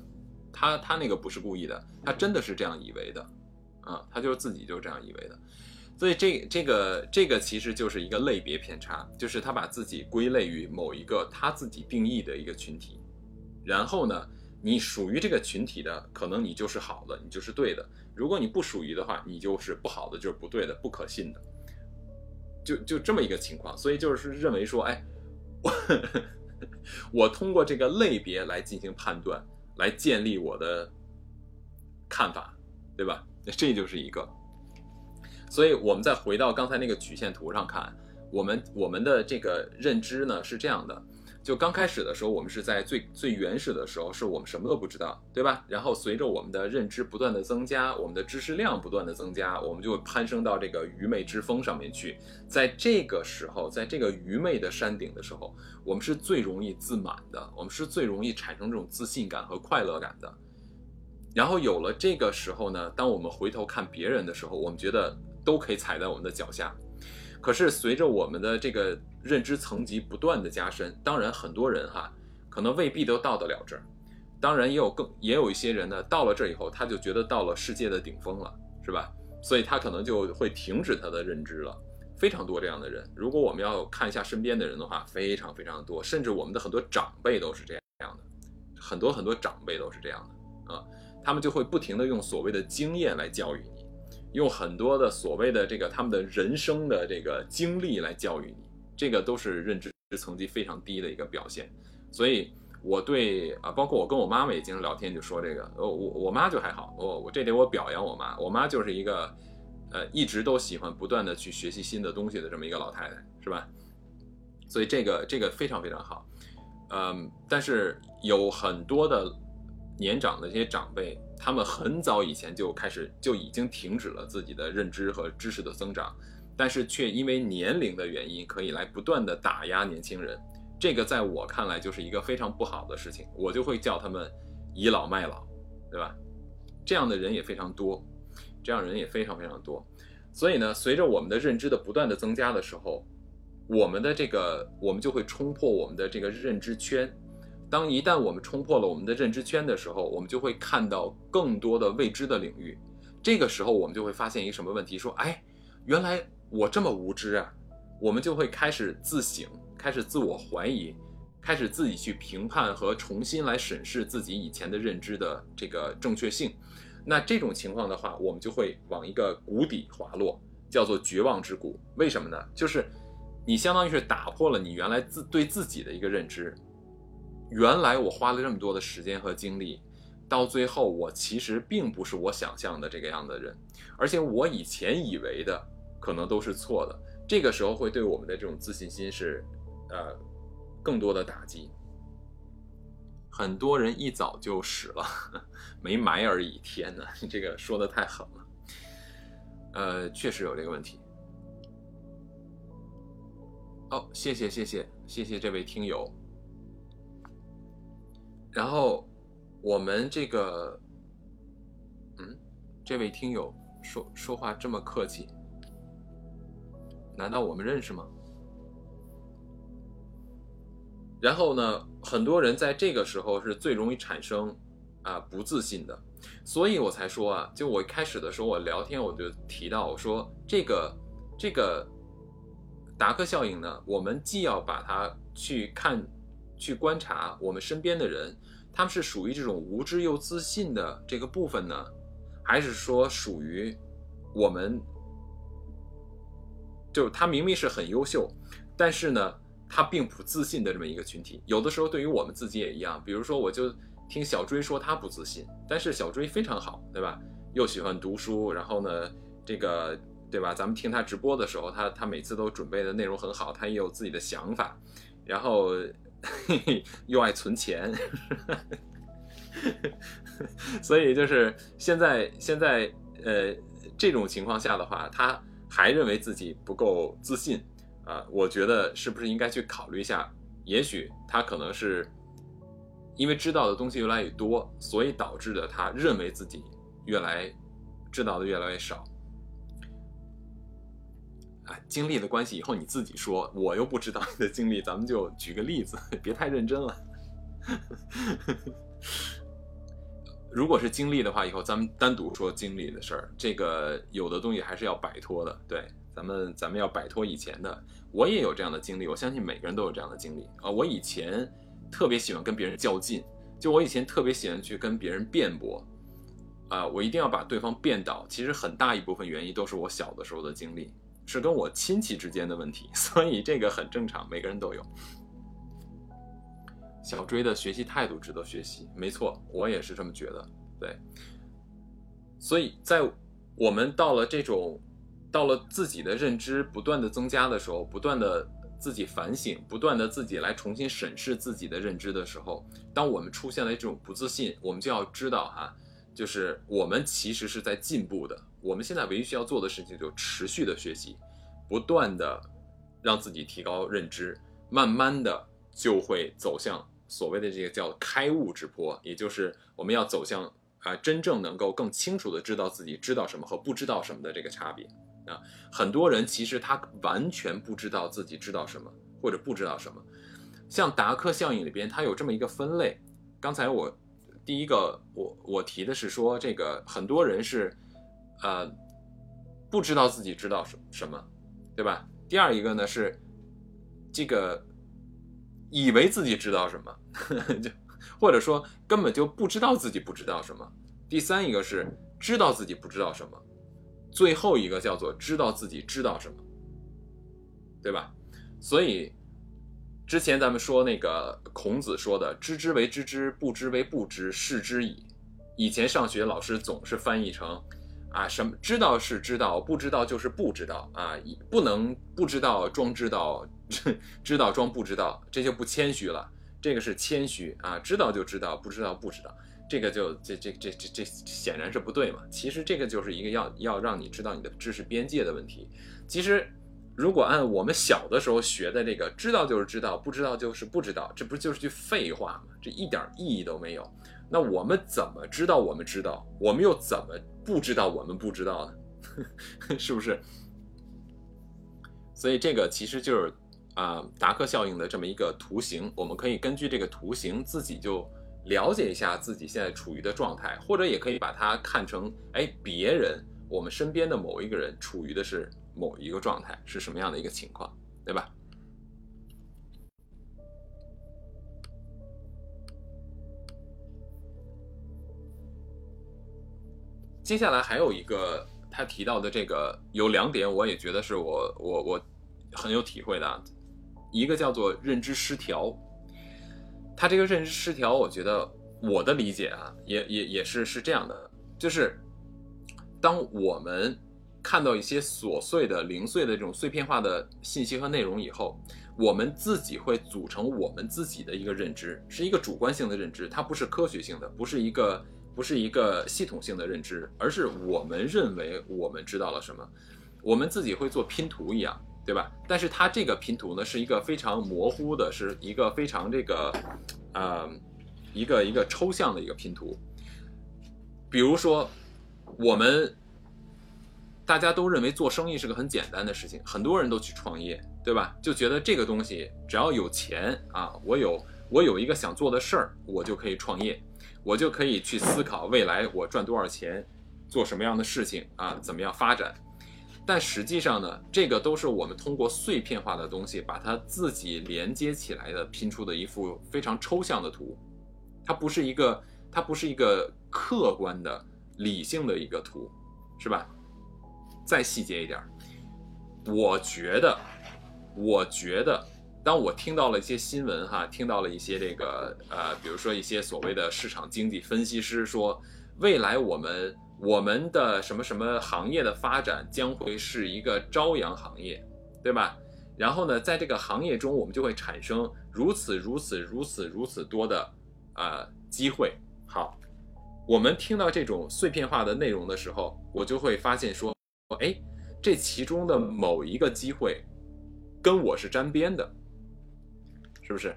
他他那个不是故意的，他真的是这样以为的，啊，他就是自己就是这样以为的。所以这这个这个其实就是一个类别偏差，就是他把自己归类于某一个他自己定义的一个群体，然后呢，你属于这个群体的，可能你就是好的，你就是对的；如果你不属于的话，你就是不好的，就是不对的，不可信的，就就这么一个情况。所以就是认为说，哎，我 [laughs] 我通过这个类别来进行判断，来建立我的看法，对吧？这就是一个。所以，我们再回到刚才那个曲线图上看，我们我们的这个认知呢是这样的：就刚开始的时候，我们是在最最原始的时候，是我们什么都不知道，对吧？然后随着我们的认知不断的增加，我们的知识量不断的增加，我们就会攀升到这个愚昧之峰上面去。在这个时候，在这个愚昧的山顶的时候，我们是最容易自满的，我们是最容易产生这种自信感和快乐感的。然后有了这个时候呢，当我们回头看别人的时候，我们觉得。都可以踩在我们的脚下，可是随着我们的这个认知层级不断的加深，当然很多人哈，可能未必都到得了这儿，当然也有更也有一些人呢，到了这以后，他就觉得到了世界的顶峰了，是吧？所以他可能就会停止他的认知了，非常多这样的人。如果我们要看一下身边的人的话，非常非常多，甚至我们的很多长辈都是这样的，很多很多长辈都是这样的啊，他们就会不停的用所谓的经验来教育你。用很多的所谓的这个他们的人生的这个经历来教育你，这个都是认知层级非常低的一个表现。所以我对啊，包括我跟我妈妈也经常聊天，就说这个，呃，我我妈就还好，我我这点我表扬我妈，我妈就是一个，呃，一直都喜欢不断的去学习新的东西的这么一个老太太，是吧？所以这个这个非常非常好，嗯，但是有很多的年长的这些长辈。他们很早以前就开始就已经停止了自己的认知和知识的增长，但是却因为年龄的原因，可以来不断的打压年轻人。这个在我看来就是一个非常不好的事情，我就会叫他们倚老卖老，对吧？这样的人也非常多，这样人也非常非常多。所以呢，随着我们的认知的不断的增加的时候，我们的这个我们就会冲破我们的这个认知圈。当一旦我们冲破了我们的认知圈的时候，我们就会看到更多的未知的领域。这个时候，我们就会发现一个什么问题？说，哎，原来我这么无知啊！我们就会开始自省，开始自我怀疑，开始自己去评判和重新来审视自己以前的认知的这个正确性。那这种情况的话，我们就会往一个谷底滑落，叫做绝望之谷。为什么呢？就是你相当于是打破了你原来自对自己的一个认知。原来我花了这么多的时间和精力，到最后我其实并不是我想象的这个样的人，而且我以前以为的可能都是错的。这个时候会对我们的这种自信心是，呃，更多的打击。很多人一早就死了，[laughs] 没埋而已。天哪，你这个说的太狠了。呃，确实有这个问题。哦，谢谢谢谢谢谢这位听友。然后我们这个，嗯，这位听友说说话这么客气，难道我们认识吗？然后呢，很多人在这个时候是最容易产生啊不自信的，所以我才说啊，就我开始的时候我聊天我就提到我说这个这个达克效应呢，我们既要把它去看。去观察我们身边的人，他们是属于这种无知又自信的这个部分呢，还是说属于我们，就他明明是很优秀，但是呢，他并不自信的这么一个群体。有的时候对于我们自己也一样，比如说我就听小追说他不自信，但是小追非常好，对吧？又喜欢读书，然后呢，这个对吧？咱们听他直播的时候，他他每次都准备的内容很好，他也有自己的想法，然后。[laughs] 又爱存钱，所以就是现在现在呃这种情况下的话，他还认为自己不够自信啊。我觉得是不是应该去考虑一下？也许他可能是因为知道的东西越来越多，所以导致的他认为自己越来知道的越来越少。经历的关系，以后你自己说，我又不知道你的经历，咱们就举个例子，[laughs] 别太认真了。如果是经历的话，以后咱们单独说经历的事儿。这个有的东西还是要摆脱的，对，咱们咱们要摆脱以前的。我也有这样的经历，我相信每个人都有这样的经历啊。我以前特别喜欢跟别人较劲，就我以前特别喜欢去跟别人辩驳，啊，我一定要把对方辩倒。其实很大一部分原因都是我小的时候的经历。是跟我亲戚之间的问题，[laughs] 所以这个很正常，每个人都有。小追的学习态度值得学习，没错，我也是这么觉得。对，所以在我们到了这种，到了自己的认知不断的增加的时候，不断的自己反省，不断的自己来重新审视自己的认知的时候，当我们出现了这种不自信，我们就要知道哈，就是我们其实是在进步的。我们现在唯一需要做的事情，就持续的学习，不断的让自己提高认知，慢慢的就会走向所谓的这个叫开悟之坡，也就是我们要走向啊真正能够更清楚的知道自己知道什么和不知道什么的这个差别啊。很多人其实他完全不知道自己知道什么或者不知道什么。像达克效应里边，它有这么一个分类。刚才我第一个我我提的是说，这个很多人是。呃，不知道自己知道什什么，对吧？第二一个呢是，这个以为自己知道什么，[laughs] 就或者说根本就不知道自己不知道什么。第三一个是知道自己不知道什么，最后一个叫做知道自己知道什么，对吧？所以之前咱们说那个孔子说的“知之为知之，不知为不知，是知矣”，以前上学老师总是翻译成。啊，什么知道是知道，不知道就是不知道啊！不能不知道装知道，[laughs] 知道装不知道，这就不谦虚了。这个是谦虚啊，知道就知道，不知道不知道，这个就这这这这这显然是不对嘛。其实这个就是一个要要让你知道你的知识边界的问题。其实如果按我们小的时候学的这个，知道就是知道，不知道就是不知道，这不就是句废话吗？这一点意义都没有。那我们怎么知道我们知道？我们又怎么？不知道我们不知道的，[laughs] 是不是？所以这个其实就是啊达克效应的这么一个图形，我们可以根据这个图形自己就了解一下自己现在处于的状态，或者也可以把它看成哎别人我们身边的某一个人处于的是某一个状态是什么样的一个情况，对吧？接下来还有一个他提到的这个有两点，我也觉得是我我我很有体会的，一个叫做认知失调。他这个认知失调，我觉得我的理解啊，也也也是是这样的，就是当我们看到一些琐碎的、零碎的这种碎片化的信息和内容以后，我们自己会组成我们自己的一个认知，是一个主观性的认知，它不是科学性的，不是一个不是一个系统性的认知，而是我们认为我们知道了什么，我们自己会做拼图一样，对吧？但是它这个拼图呢，是一个非常模糊的，是一个非常这个，呃，一个一个抽象的一个拼图。比如说，我们大家都认为做生意是个很简单的事情，很多人都去创业，对吧？就觉得这个东西只要有钱啊，我有我有一个想做的事儿，我就可以创业，我就可以去思考未来我赚多少钱，做什么样的事情啊，怎么样发展。但实际上呢，这个都是我们通过碎片化的东西把它自己连接起来的拼出的一幅非常抽象的图，它不是一个它不是一个客观的理性的一个图，是吧？再细节一点，我觉得，我觉得，当我听到了一些新闻哈，听到了一些这个呃，比如说一些所谓的市场经济分析师说，未来我们我们的什么什么行业的发展将会是一个朝阳行业，对吧？然后呢，在这个行业中，我们就会产生如此如此如此如此多的呃机会。好，我们听到这种碎片化的内容的时候，我就会发现说，哎，这其中的某一个机会跟我是沾边的，是不是？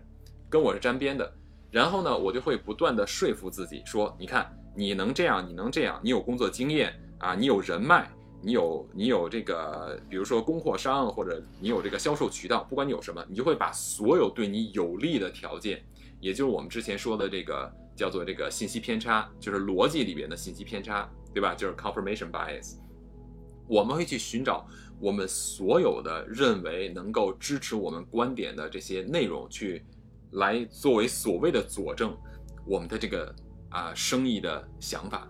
跟我是沾边的。然后呢，我就会不断的说服自己说，你看，你能这样，你能这样，你有工作经验啊，你有人脉，你有你有这个，比如说供货商或者你有这个销售渠道，不管你有什么，你就会把所有对你有利的条件，也就是我们之前说的这个叫做这个信息偏差，就是逻辑里边的信息偏差，对吧？就是 confirmation bias。我们会去寻找我们所有的认为能够支持我们观点的这些内容，去来作为所谓的佐证我们的这个啊、生意的想法。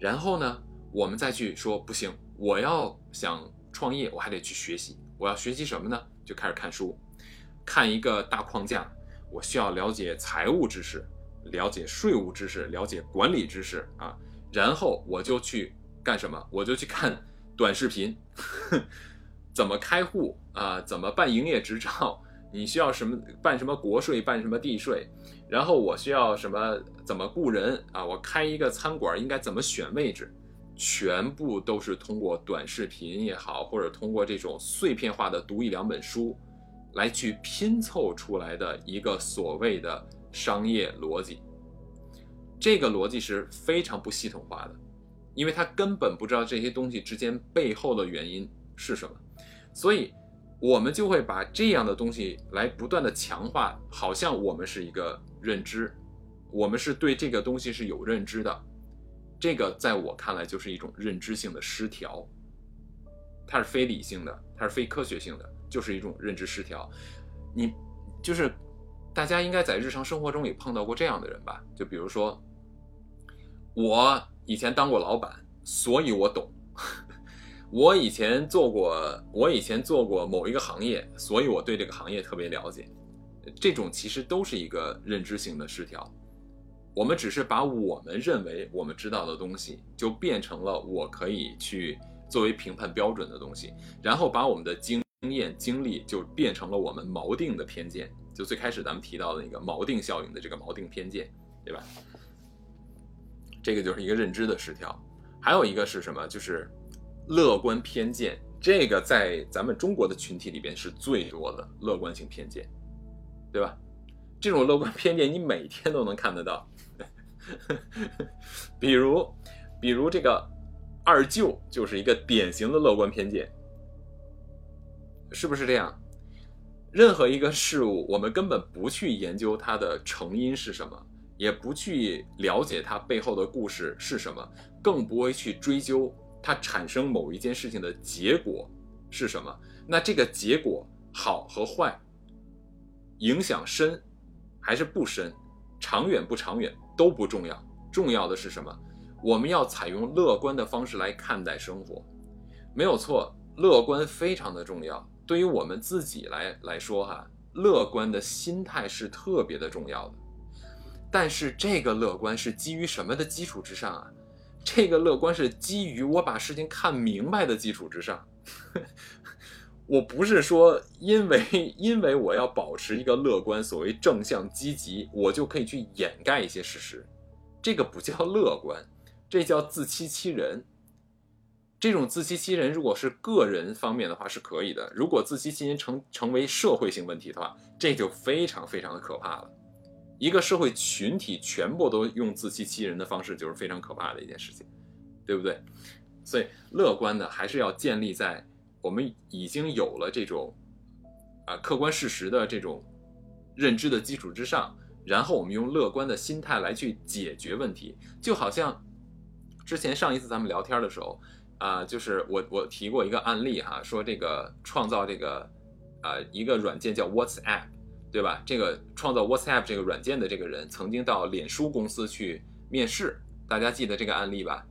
然后呢，我们再去说不行，我要想创业，我还得去学习。我要学习什么呢？就开始看书，看一个大框架。我需要了解财务知识，了解税务知识，了解管理知识啊。然后我就去干什么？我就去看短视频，[laughs] 怎么开户啊？怎么办营业执照？你需要什么办什么国税，办什么地税？然后我需要什么？怎么雇人啊？我开一个餐馆应该怎么选位置？全部都是通过短视频也好，或者通过这种碎片化的读一两本书，来去拼凑出来的一个所谓的商业逻辑。这个逻辑是非常不系统化的，因为他根本不知道这些东西之间背后的原因是什么，所以我们就会把这样的东西来不断的强化，好像我们是一个认知，我们是对这个东西是有认知的，这个在我看来就是一种认知性的失调，它是非理性的，它是非科学性的，就是一种认知失调。你就是大家应该在日常生活中也碰到过这样的人吧？就比如说，我以前当过老板，所以我懂。[laughs] 我以前做过，我以前做过某一个行业，所以我对这个行业特别了解。这种其实都是一个认知性的失调。我们只是把我们认为我们知道的东西，就变成了我可以去作为评判标准的东西，然后把我们的经验、经历就变成了我们锚定的偏见。就最开始咱们提到的那个锚定效应的这个锚定偏见，对吧？这个就是一个认知的失调。还有一个是什么？就是乐观偏见。这个在咱们中国的群体里边是最多的乐观性偏见，对吧？这种乐观偏见你每天都能看得到。[laughs] 比如，比如这个二舅就是一个典型的乐观偏见，是不是这样？任何一个事物，我们根本不去研究它的成因是什么，也不去了解它背后的故事是什么，更不会去追究它产生某一件事情的结果是什么。那这个结果好和坏，影响深还是不深，长远不长远都不重要，重要的是什么？我们要采用乐观的方式来看待生活，没有错，乐观非常的重要。对于我们自己来来说，哈，乐观的心态是特别的重要的。但是这个乐观是基于什么的基础之上啊？这个乐观是基于我把事情看明白的基础之上。[laughs] 我不是说因为因为我要保持一个乐观，所谓正向积极，我就可以去掩盖一些事实，这个不叫乐观，这叫自欺欺人。这种自欺欺人，如果是个人方面的话是可以的；如果自欺欺人成成为社会性问题的话，这就非常非常的可怕了。一个社会群体全部都用自欺欺人的方式，就是非常可怕的一件事情，对不对？所以乐观的，还是要建立在我们已经有了这种啊客观事实的这种认知的基础之上，然后我们用乐观的心态来去解决问题。就好像之前上一次咱们聊天的时候啊，就是我我提过一个案例哈，说这个创造这个啊一个软件叫 WhatsApp。对吧？这个创造 WhatsApp 这个软件的这个人曾经到脸书公司去面试，大家记得这个案例吧？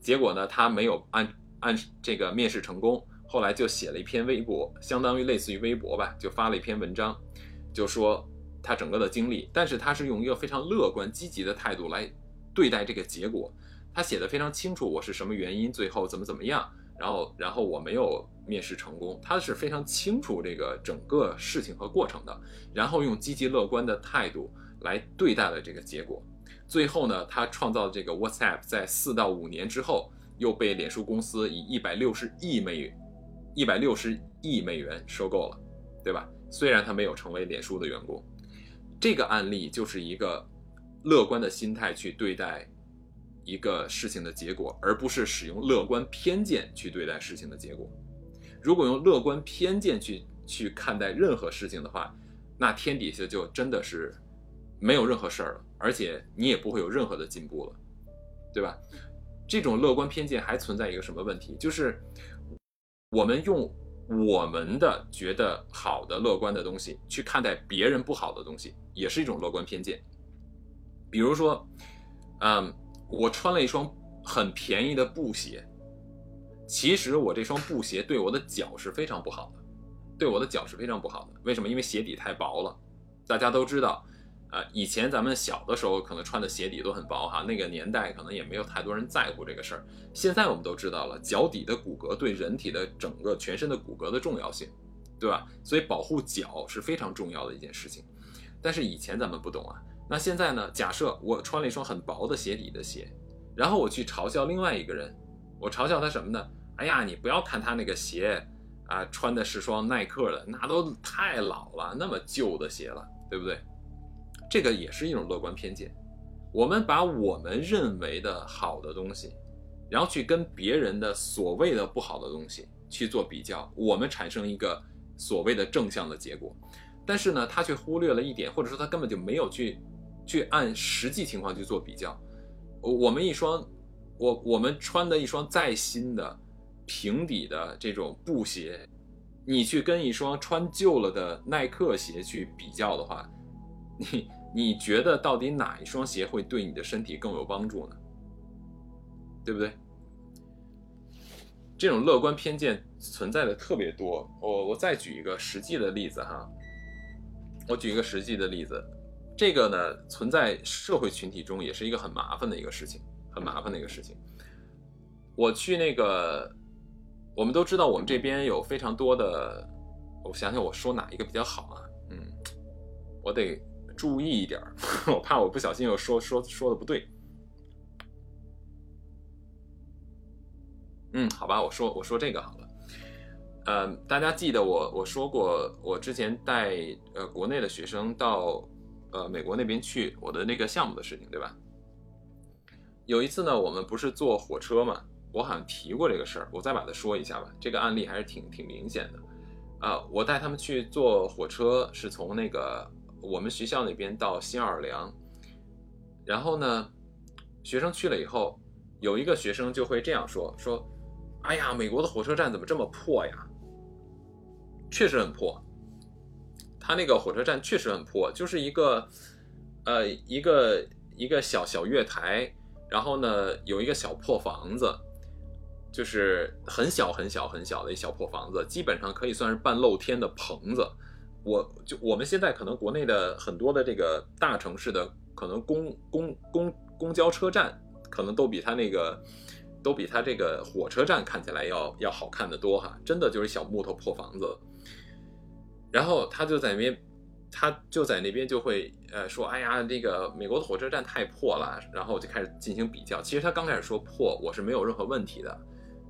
结果呢，他没有按按这个面试成功，后来就写了一篇微博，相当于类似于微博吧，就发了一篇文章，就说他整个的经历。但是他是用一个非常乐观积极的态度来对待这个结果，他写的非常清楚，我是什么原因，最后怎么怎么样，然后然后我没有。面试成功，他是非常清楚这个整个事情和过程的，然后用积极乐观的态度来对待了这个结果。最后呢，他创造这个 WhatsApp 在四到五年之后又被脸书公司以一百六十亿美元、一百六十亿美元收购了，对吧？虽然他没有成为脸书的员工，这个案例就是一个乐观的心态去对待一个事情的结果，而不是使用乐观偏见去对待事情的结果。如果用乐观偏见去去看待任何事情的话，那天底下就真的是没有任何事儿了，而且你也不会有任何的进步了，对吧？这种乐观偏见还存在一个什么问题？就是我们用我们的觉得好的乐观的东西去看待别人不好的东西，也是一种乐观偏见。比如说，嗯，我穿了一双很便宜的布鞋。其实我这双布鞋对我的脚是非常不好的，对我的脚是非常不好的。为什么？因为鞋底太薄了。大家都知道，呃，以前咱们小的时候可能穿的鞋底都很薄哈，那个年代可能也没有太多人在乎这个事儿。现在我们都知道了，脚底的骨骼对人体的整个全身的骨骼的重要性，对吧？所以保护脚是非常重要的一件事情。但是以前咱们不懂啊。那现在呢？假设我穿了一双很薄的鞋底的鞋，然后我去嘲笑另外一个人，我嘲笑他什么呢？哎呀，你不要看他那个鞋，啊，穿的是双耐克的，那都太老了，那么旧的鞋了，对不对？这个也是一种乐观偏见。我们把我们认为的好的东西，然后去跟别人的所谓的不好的东西去做比较，我们产生一个所谓的正向的结果。但是呢，他却忽略了一点，或者说他根本就没有去去按实际情况去做比较。我们一双，我我们穿的一双再新的。平底的这种布鞋，你去跟一双穿旧了的耐克鞋去比较的话，[laughs] 你你觉得到底哪一双鞋会对你的身体更有帮助呢？对不对？这种乐观偏见存在的特别多。我我再举一个实际的例子哈，我举一个实际的例子，这个呢存在社会群体中也是一个很麻烦的一个事情，很麻烦的一个事情。我去那个。我们都知道，我们这边有非常多的，我想想，我说哪一个比较好啊？嗯，我得注意一点 [laughs] 我怕我不小心又说说说的不对。嗯，好吧，我说我说这个好了。呃，大家记得我我说过，我之前带呃国内的学生到呃美国那边去我的那个项目的事情，对吧？有一次呢，我们不是坐火车嘛？我好像提过这个事儿，我再把它说一下吧。这个案例还是挺挺明显的，啊，我带他们去坐火车，是从那个我们学校那边到新奥尔良，然后呢，学生去了以后，有一个学生就会这样说：说，哎呀，美国的火车站怎么这么破呀？确实很破，他那个火车站确实很破，就是一个，呃，一个一个小小月台，然后呢，有一个小破房子。就是很小很小很小的一小破房子，基本上可以算是半露天的棚子。我就我们现在可能国内的很多的这个大城市的可能公公公公交车站，可能都比它那个都比它这个火车站看起来要要好看的多哈，真的就是小木头破房子。然后他就在那边，他就在那边就会呃说，哎呀，这个美国的火车站太破了，然后就开始进行比较。其实他刚开始说破，我是没有任何问题的。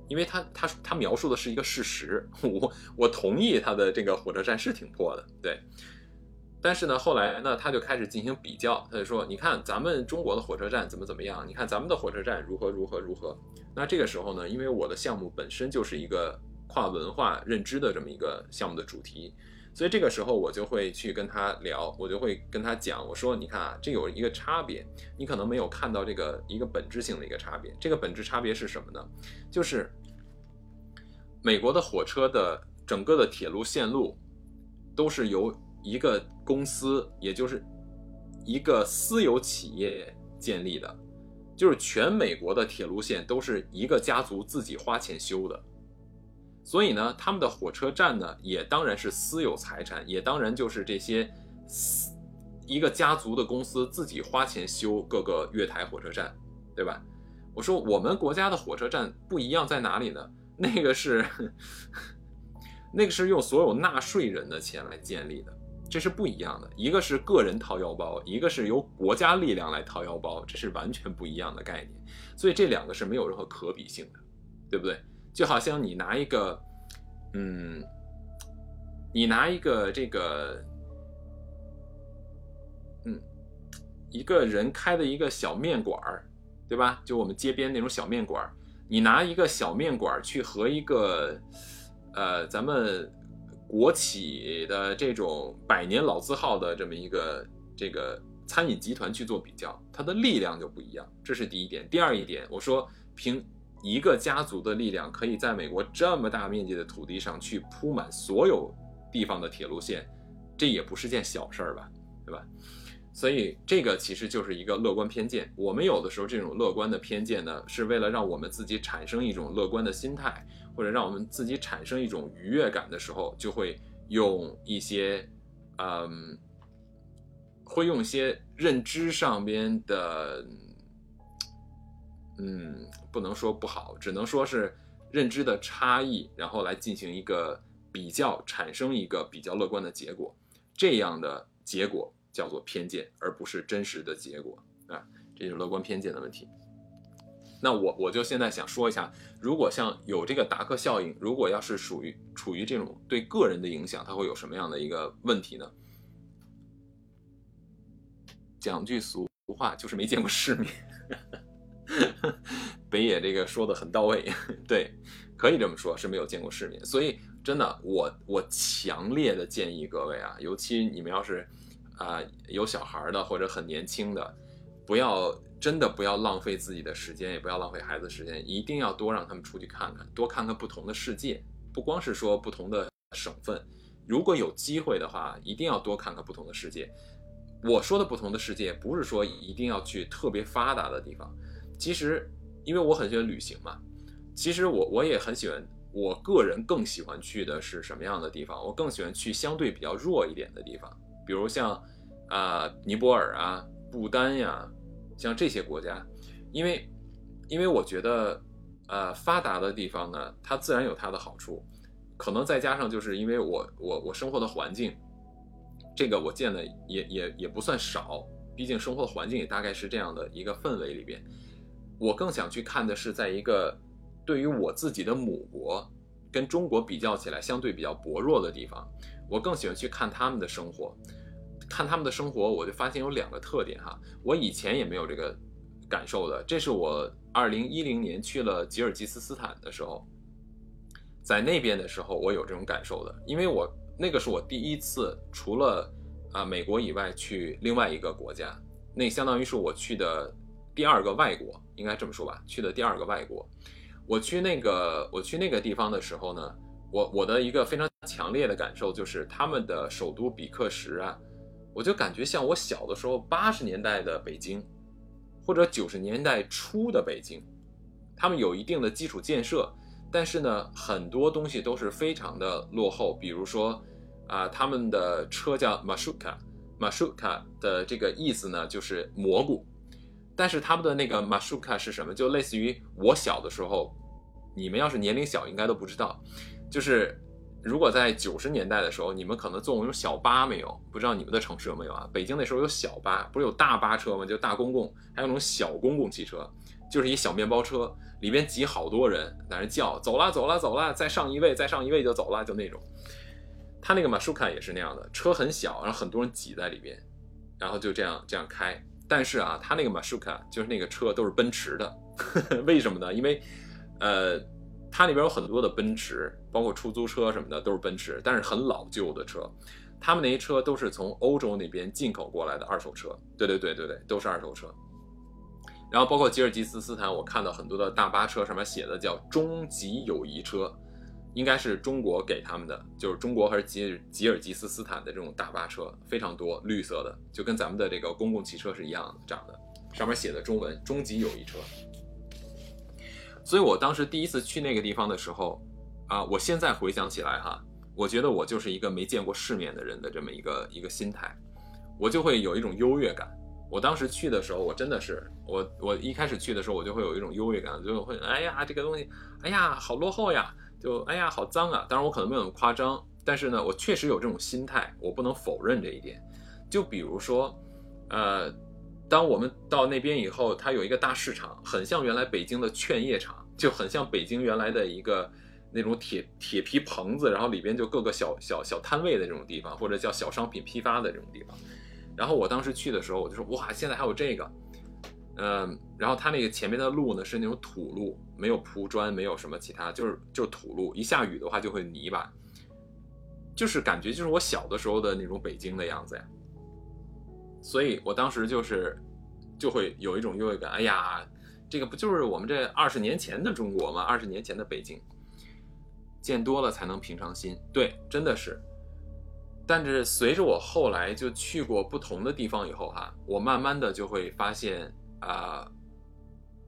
因为他他他描述的是一个事实，我我同意他的这个火车站是挺破的，对。但是呢，后来呢，他就开始进行比较，他就说，你看咱们中国的火车站怎么怎么样，你看咱们的火车站如何如何如何。那这个时候呢，因为我的项目本身就是一个跨文化认知的这么一个项目的主题。所以这个时候我就会去跟他聊，我就会跟他讲，我说你看啊，这有一个差别，你可能没有看到这个一个本质性的一个差别。这个本质差别是什么呢？就是美国的火车的整个的铁路线路都是由一个公司，也就是一个私有企业建立的，就是全美国的铁路线都是一个家族自己花钱修的。所以呢，他们的火车站呢，也当然是私有财产，也当然就是这些私一个家族的公司自己花钱修各个月台火车站，对吧？我说我们国家的火车站不一样在哪里呢？那个是那个是用所有纳税人的钱来建立的，这是不一样的。一个是个人掏腰包，一个是由国家力量来掏腰包，这是完全不一样的概念。所以这两个是没有任何可比性的，对不对？就好像你拿一个，嗯，你拿一个这个，嗯，一个人开的一个小面馆儿，对吧？就我们街边那种小面馆儿，你拿一个小面馆儿去和一个，呃，咱们国企的这种百年老字号的这么一个这个餐饮集团去做比较，它的力量就不一样。这是第一点。第二一点，我说凭。一个家族的力量可以在美国这么大面积的土地上去铺满所有地方的铁路线，这也不是件小事儿吧，对吧？所以这个其实就是一个乐观偏见。我们有的时候这种乐观的偏见呢，是为了让我们自己产生一种乐观的心态，或者让我们自己产生一种愉悦感的时候，就会用一些，嗯，会用一些认知上边的。嗯，不能说不好，只能说是认知的差异，然后来进行一个比较，产生一个比较乐观的结果。这样的结果叫做偏见，而不是真实的结果啊，这就是乐观偏见的问题。那我我就现在想说一下，如果像有这个达克效应，如果要是属于处于这种对个人的影响，它会有什么样的一个问题呢？讲句俗话，就是没见过世面。[laughs] 北野这个说的很到位，对，可以这么说，是没有见过世面。所以真的，我我强烈的建议各位啊，尤其你们要是啊有小孩的或者很年轻的，不要真的不要浪费自己的时间，也不要浪费孩子时间，一定要多让他们出去看看，多看看不同的世界。不光是说不同的省份，如果有机会的话，一定要多看看不同的世界。我说的不同的世界，不是说一定要去特别发达的地方。其实，因为我很喜欢旅行嘛，其实我我也很喜欢，我个人更喜欢去的是什么样的地方？我更喜欢去相对比较弱一点的地方，比如像，啊尼泊尔啊、不丹呀，像这些国家，因为，因为我觉得，呃，发达的地方呢，它自然有它的好处，可能再加上就是因为我我我生活的环境，这个我见的也也也不算少，毕竟生活的环境也大概是这样的一个氛围里边。我更想去看的是，在一个对于我自己的母国跟中国比较起来相对比较薄弱的地方，我更喜欢去看他们的生活。看他们的生活，我就发现有两个特点哈，我以前也没有这个感受的。这是我二零一零年去了吉尔吉斯斯坦的时候，在那边的时候，我有这种感受的，因为我那个是我第一次除了啊美国以外去另外一个国家，那相当于是我去的。第二个外国应该这么说吧，去的第二个外国，我去那个我去那个地方的时候呢，我我的一个非常强烈的感受就是他们的首都比克什啊，我就感觉像我小的时候八十年代的北京，或者九十年代初的北京，他们有一定的基础建设，但是呢，很多东西都是非常的落后，比如说，啊，他们的车叫 Mashuka，Mashuka 的这个意思呢就是蘑菇，但是他们的那个 Mashuka 是什么？就类似于我小的时候，你们要是年龄小，应该都不知道，就是如果在九十年代的时候，你们可能坐过那种小巴没有？不知道你们的城市有没有啊？北京那时候有小巴，不是有大巴车吗？就大公共，还有那种小公共汽车，就是一小面包车，里边挤好多人在那叫，走了走了走了，再上一位，再上一位就走了，就那种。他那个马舒卡也是那样的，车很小，然后很多人挤在里边，然后就这样这样开。但是啊，他那个马舒卡就是那个车都是奔驰的，[laughs] 为什么呢？因为，呃，他那边有很多的奔驰，包括出租车什么的都是奔驰，但是很老旧的车。他们那些车都是从欧洲那边进口过来的二手车。对对对对对，都是二手车。然后包括吉尔吉斯斯坦，我看到很多的大巴车上面写的叫“终极友谊车”。应该是中国给他们的，就是中国还是吉尔吉尔吉斯斯坦的这种大巴车非常多，绿色的，就跟咱们的这个公共汽车是一样的长的，上面写的中文“终极友谊车”。所以我当时第一次去那个地方的时候，啊，我现在回想起来哈，我觉得我就是一个没见过世面的人的这么一个一个心态，我就会有一种优越感。我当时去的时候，我真的是我我一开始去的时候，我就会有一种优越感，就会哎呀这个东西，哎呀好落后呀。就哎呀，好脏啊！当然我可能没有那么夸张，但是呢，我确实有这种心态，我不能否认这一点。就比如说，呃，当我们到那边以后，它有一个大市场，很像原来北京的劝业场，就很像北京原来的一个那种铁铁皮棚子，然后里边就各个小小小摊位的这种地方，或者叫小商品批发的这种地方。然后我当时去的时候，我就说哇，现在还有这个。嗯，然后它那个前面的路呢是那种土路，没有铺砖，没有什么其他，就是就是土路。一下雨的话就会泥巴，就是感觉就是我小的时候的那种北京的样子呀。所以我当时就是就会有一种优越感，哎呀，这个不就是我们这二十年前的中国吗？二十年前的北京，见多了才能平常心，对，真的是。但是随着我后来就去过不同的地方以后哈，我慢慢的就会发现。啊，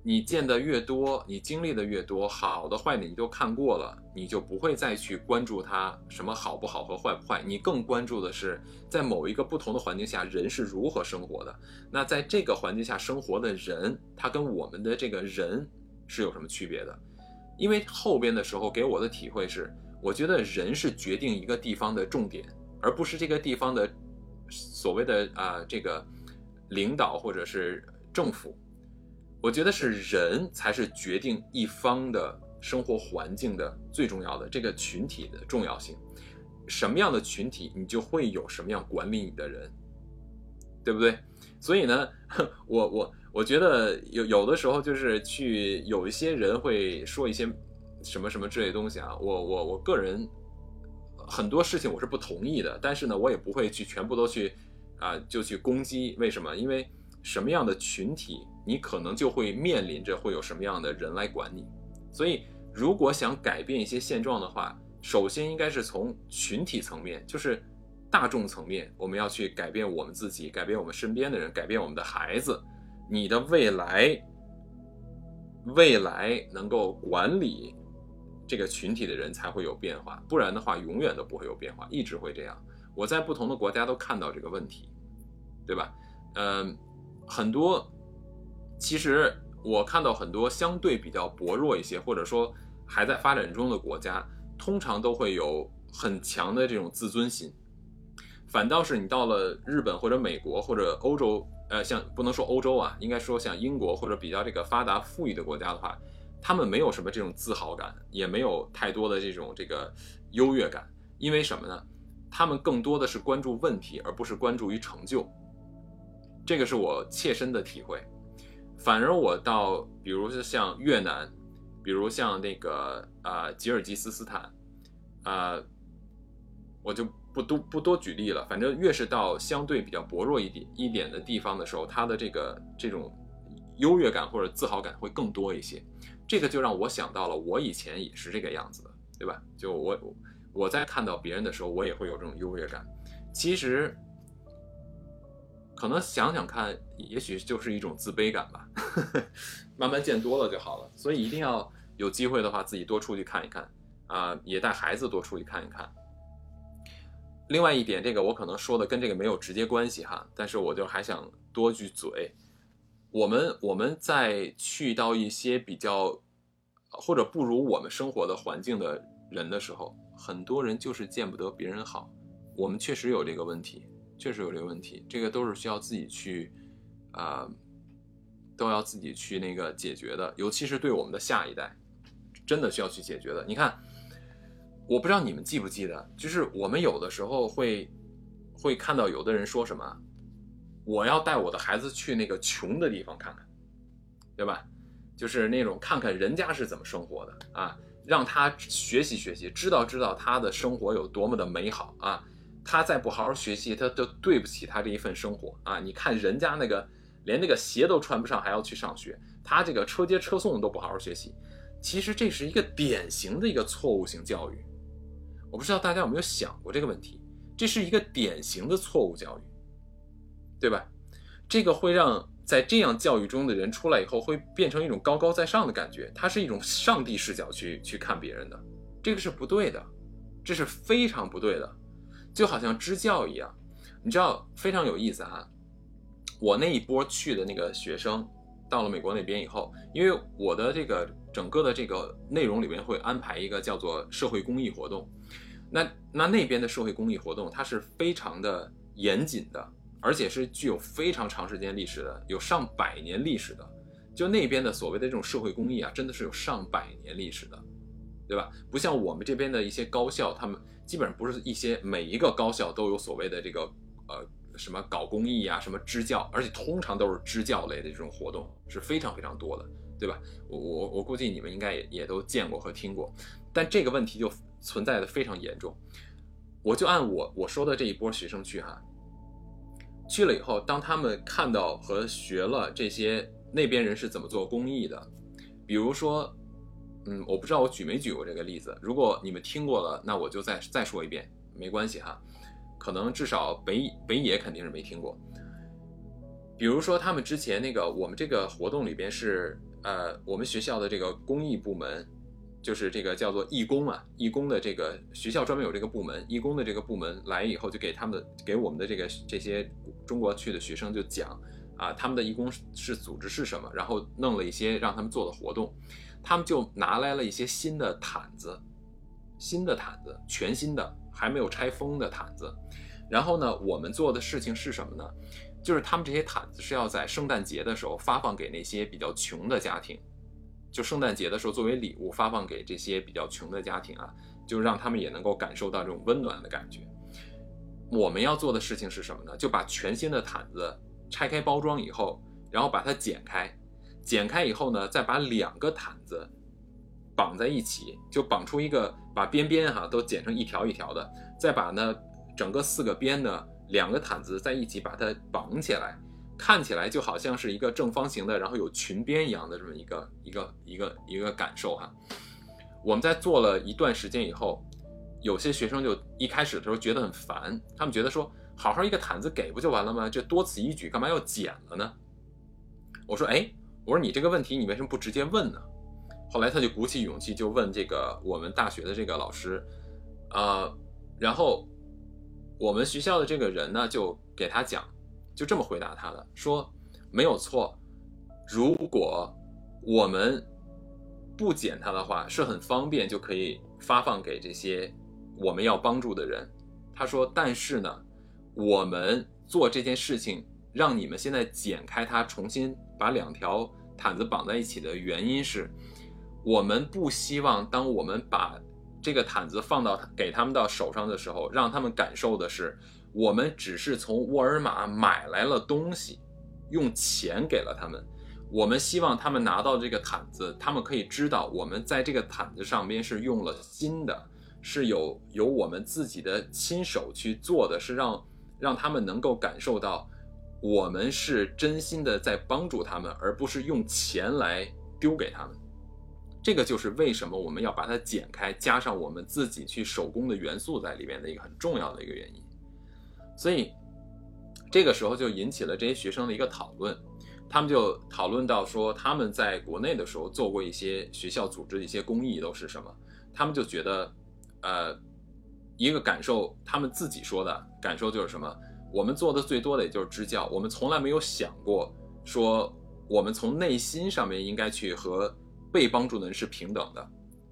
你见的越多，你经历的越多，好的坏的你都看过了，你就不会再去关注它什么好不好和坏不坏，你更关注的是在某一个不同的环境下人是如何生活的。那在这个环境下生活的人，他跟我们的这个人是有什么区别的？因为后边的时候给我的体会是，我觉得人是决定一个地方的重点，而不是这个地方的所谓的啊这个领导或者是。政府，我觉得是人才是决定一方的生活环境的最重要的这个群体的重要性。什么样的群体，你就会有什么样管理你的人，对不对？所以呢，[laughs] 我我我觉得有有的时候就是去有一些人会说一些什么什么之类东西啊，我我我个人很多事情我是不同意的，但是呢，我也不会去全部都去啊就去攻击。为什么？因为。什么样的群体，你可能就会面临着会有什么样的人来管你。所以，如果想改变一些现状的话，首先应该是从群体层面，就是大众层面，我们要去改变我们自己，改变我们身边的人，改变我们的孩子。你的未来，未来能够管理这个群体的人才会有变化，不然的话，永远都不会有变化，一直会这样。我在不同的国家都看到这个问题，对吧？嗯。很多，其实我看到很多相对比较薄弱一些，或者说还在发展中的国家，通常都会有很强的这种自尊心。反倒是你到了日本或者美国或者欧洲，呃，像不能说欧洲啊，应该说像英国或者比较这个发达富裕的国家的话，他们没有什么这种自豪感，也没有太多的这种这个优越感。因为什么呢？他们更多的是关注问题，而不是关注于成就。这个是我切身的体会，反而我到，比如说像越南，比如像那个啊吉尔吉斯斯坦，啊，我就不多不多举例了。反正越是到相对比较薄弱一点一点的地方的时候，他的这个这种优越感或者自豪感会更多一些。这个就让我想到了我以前也是这个样子的，对吧？就我我在看到别人的时候，我也会有这种优越感。其实。可能想想看，也许就是一种自卑感吧。[laughs] 慢慢见多了就好了。所以一定要有机会的话，自己多出去看一看啊，也带孩子多出去看一看。另外一点，这个我可能说的跟这个没有直接关系哈，但是我就还想多句嘴。我们我们在去到一些比较或者不如我们生活的环境的人的时候，很多人就是见不得别人好。我们确实有这个问题，确实有这个问题，这个都是需要自己去啊、都要自己去那个解决的，尤其是对我们的下一代，真的需要去解决的。你看，我不知道你们记不记得，就是我们有的时候会会看到有的人说什么，我要带我的孩子去那个穷的地方看看，对吧？就是那种看看人家是怎么生活的啊，让他学习学习，知道知道他的生活有多么的美好啊。他再不好好学习，他都对不起他这一份生活啊！你看人家那个连那个鞋都穿不上，还要去上学，他这个车接车送都不好好学习。其实这是一个典型的一个错误性教育。我不知道大家有没有想过这个问题？这是一个典型的错误教育，对吧？这个会让在这样教育中的人出来以后，会变成一种高高在上的感觉，他是一种上帝视角去去看别人的，这个是不对的，这是非常不对的。就好像支教一样，你知道非常有意思啊。我那一波去的那个学生，到了美国那边以后，因为我的这个整个的这个内容里面会安排一个叫做社会公益活动，那那那边的社会公益活动它是非常的严谨的，而且是具有非常长时间历史的，有上百年历史的。就那边的所谓的这种社会公益啊，真的是有上百年历史的，对吧？不像我们这边的一些高校，他们。基本上不是一些每一个高校都有所谓的这个呃什么搞公益啊，什么支教，而且通常都是支教类的这种活动是非常非常多的，对吧？我我我估计你们应该也也都见过和听过，但这个问题就存在的非常严重。我就按我我说的这一波学生去哈，去了以后，当他们看到和学了这些那边人是怎么做公益的，比如说。嗯，我不知道我举没举过这个例子。如果你们听过了，那我就再再说一遍，没关系哈。可能至少北北野肯定是没听过。比如说，他们之前那个我们这个活动里边是呃，我们学校的这个公益部门，就是这个叫做义工啊，义工的这个学校专门有这个部门，义工的这个部门来以后就给他们给我们的这个这些中国去的学生就讲啊，他们的义工是组织是什么，然后弄了一些让他们做的活动。他们就拿来了一些新的毯子，新的毯子，全新的，还没有拆封的毯子。然后呢，我们做的事情是什么呢？就是他们这些毯子是要在圣诞节的时候发放给那些比较穷的家庭，就圣诞节的时候作为礼物发放给这些比较穷的家庭啊，就让他们也能够感受到这种温暖的感觉。我们要做的事情是什么呢？就把全新的毯子拆开包装以后，然后把它剪开。剪开以后呢，再把两个毯子绑在一起，就绑出一个，把边边哈都剪成一条一条的，再把呢整个四个边呢两个毯子在一起把它绑起来，看起来就好像是一个正方形的，然后有裙边一样的这么一个一个一个一个感受哈。我们在做了一段时间以后，有些学生就一开始的时候觉得很烦，他们觉得说好好一个毯子给不就完了吗？这多此一举，干嘛要剪了呢？我说哎。我说你这个问题你为什么不直接问呢？后来他就鼓起勇气就问这个我们大学的这个老师，啊，然后我们学校的这个人呢就给他讲，就这么回答他的，说没有错，如果我们不剪它的话，是很方便就可以发放给这些我们要帮助的人。他说，但是呢，我们做这件事情，让你们现在剪开它，重新把两条。毯子绑在一起的原因是，我们不希望当我们把这个毯子放到给他们到手上的时候，让他们感受的是，我们只是从沃尔玛买来了东西，用钱给了他们。我们希望他们拿到这个毯子，他们可以知道我们在这个毯子上边是用了心的，是有有我们自己的亲手去做的，是让让他们能够感受到。我们是真心的在帮助他们，而不是用钱来丢给他们。这个就是为什么我们要把它剪开，加上我们自己去手工的元素在里面的一个很重要的一个原因。所以这个时候就引起了这些学生的一个讨论，他们就讨论到说，他们在国内的时候做过一些学校组织的一些公益都是什么？他们就觉得，呃，一个感受，他们自己说的感受就是什么？我们做的最多的也就是支教，我们从来没有想过说我们从内心上面应该去和被帮助的人是平等的，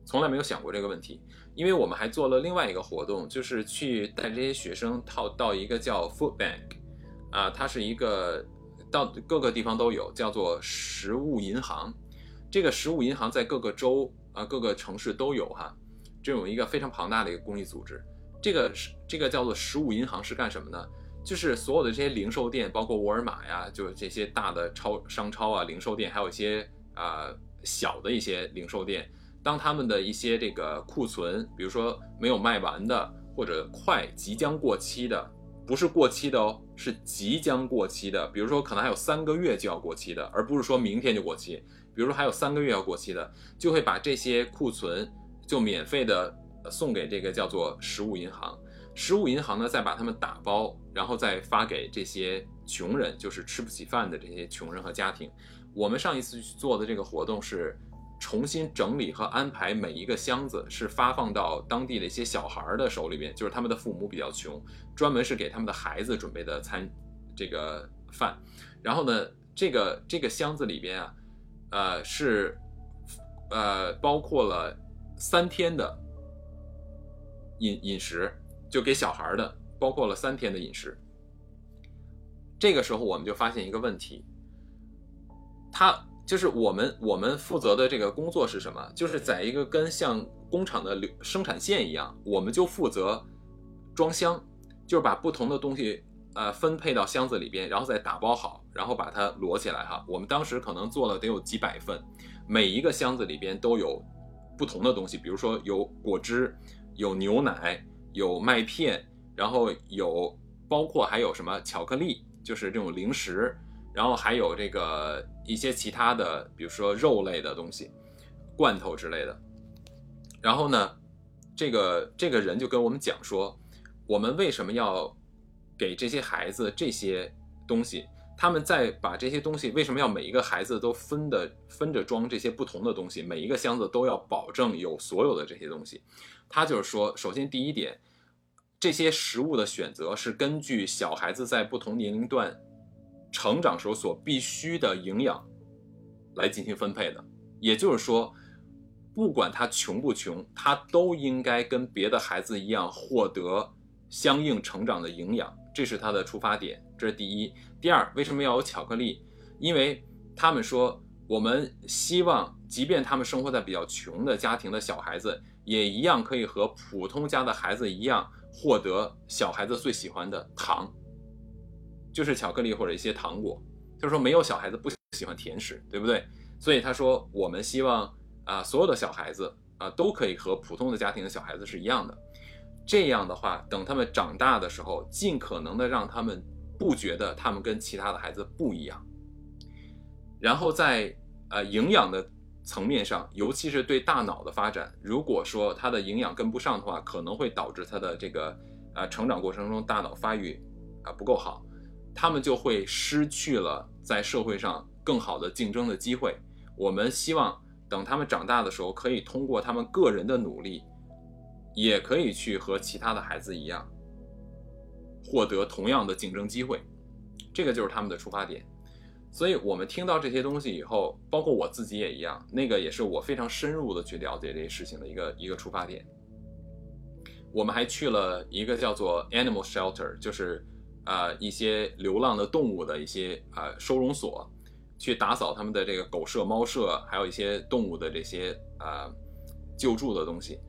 从来没有想过这个问题。因为我们还做了另外一个活动，就是去带这些学生到到一个叫 Food Bank，啊，它是一个到各个地方都有，叫做食物银行。这个食物银行在各个州啊各个城市都有哈，这种一个非常庞大的一个公益组织。这个是这个叫做食物银行是干什么呢？就是所有的这些零售店，包括沃尔玛呀，就是这些大的超商超啊，零售店，还有一些啊小的一些零售店。当他们的一些这个库存，比如说没有卖完的，或者快即将过期的，不是过期的哦，是即将过期的。比如说可能还有三个月就要过期的，而不是说明天就过期。比如说还有三个月要过期的，就会把这些库存就免费的送给这个叫做食物银行。食物银行呢，再把它们打包，然后再发给这些穷人，就是吃不起饭的这些穷人和家庭。我们上一次去做的这个活动是。重新整理和安排每一个箱子，是发放到当地的一些小孩的手里边，就是他们的父母比较穷，专门是给他们的孩子准备的餐，这个饭。然后呢，这个这个箱子里边啊，呃是，呃包括了三天的饮饮食，就给小孩的，包括了三天的饮食。这个时候我们就发现一个问题，他。就是我们我们负责的这个工作是什么？就是在一个跟像工厂的流生产线一样，我们就负责装箱，就是把不同的东西呃分配到箱子里边，然后再打包好，然后把它摞起来哈。我们当时可能做了得有几百份，每一个箱子里边都有不同的东西，比如说有果汁，有牛奶，有麦片，然后有包括还有什么巧克力，就是这种零食。然后还有这个一些其他的，比如说肉类的东西，罐头之类的。然后呢，这个这个人就跟我们讲说，我们为什么要给这些孩子这些东西？他们在把这些东西为什么要每一个孩子都分的分着装这些不同的东西？每一个箱子都要保证有所有的这些东西。他就是说，首先第一点，这些食物的选择是根据小孩子在不同年龄段。成长时候所必须的营养来进行分配的，也就是说，不管他穷不穷，他都应该跟别的孩子一样获得相应成长的营养，这是他的出发点，这是第一。第二，为什么要有巧克力？因为他们说，我们希望，即便他们生活在比较穷的家庭的小孩子，也一样可以和普通家的孩子一样，获得小孩子最喜欢的糖。就是巧克力或者一些糖果，就是说没有小孩子不喜欢甜食，对不对？所以他说我们希望啊，所有的小孩子啊都可以和普通的家庭的小孩子是一样的。这样的话，等他们长大的时候，尽可能的让他们不觉得他们跟其他的孩子不一样。然后在呃营养的层面上，尤其是对大脑的发展，如果说他的营养跟不上的话，可能会导致他的这个呃成长过程中大脑发育啊不够好。他们就会失去了在社会上更好的竞争的机会。我们希望等他们长大的时候，可以通过他们个人的努力，也可以去和其他的孩子一样，获得同样的竞争机会。这个就是他们的出发点。所以，我们听到这些东西以后，包括我自己也一样，那个也是我非常深入的去了解这些事情的一个一个出发点。我们还去了一个叫做 Animal Shelter，就是。啊，一些流浪的动物的一些啊收容所，去打扫他们的这个狗舍、猫舍，还有一些动物的这些啊救助的东西，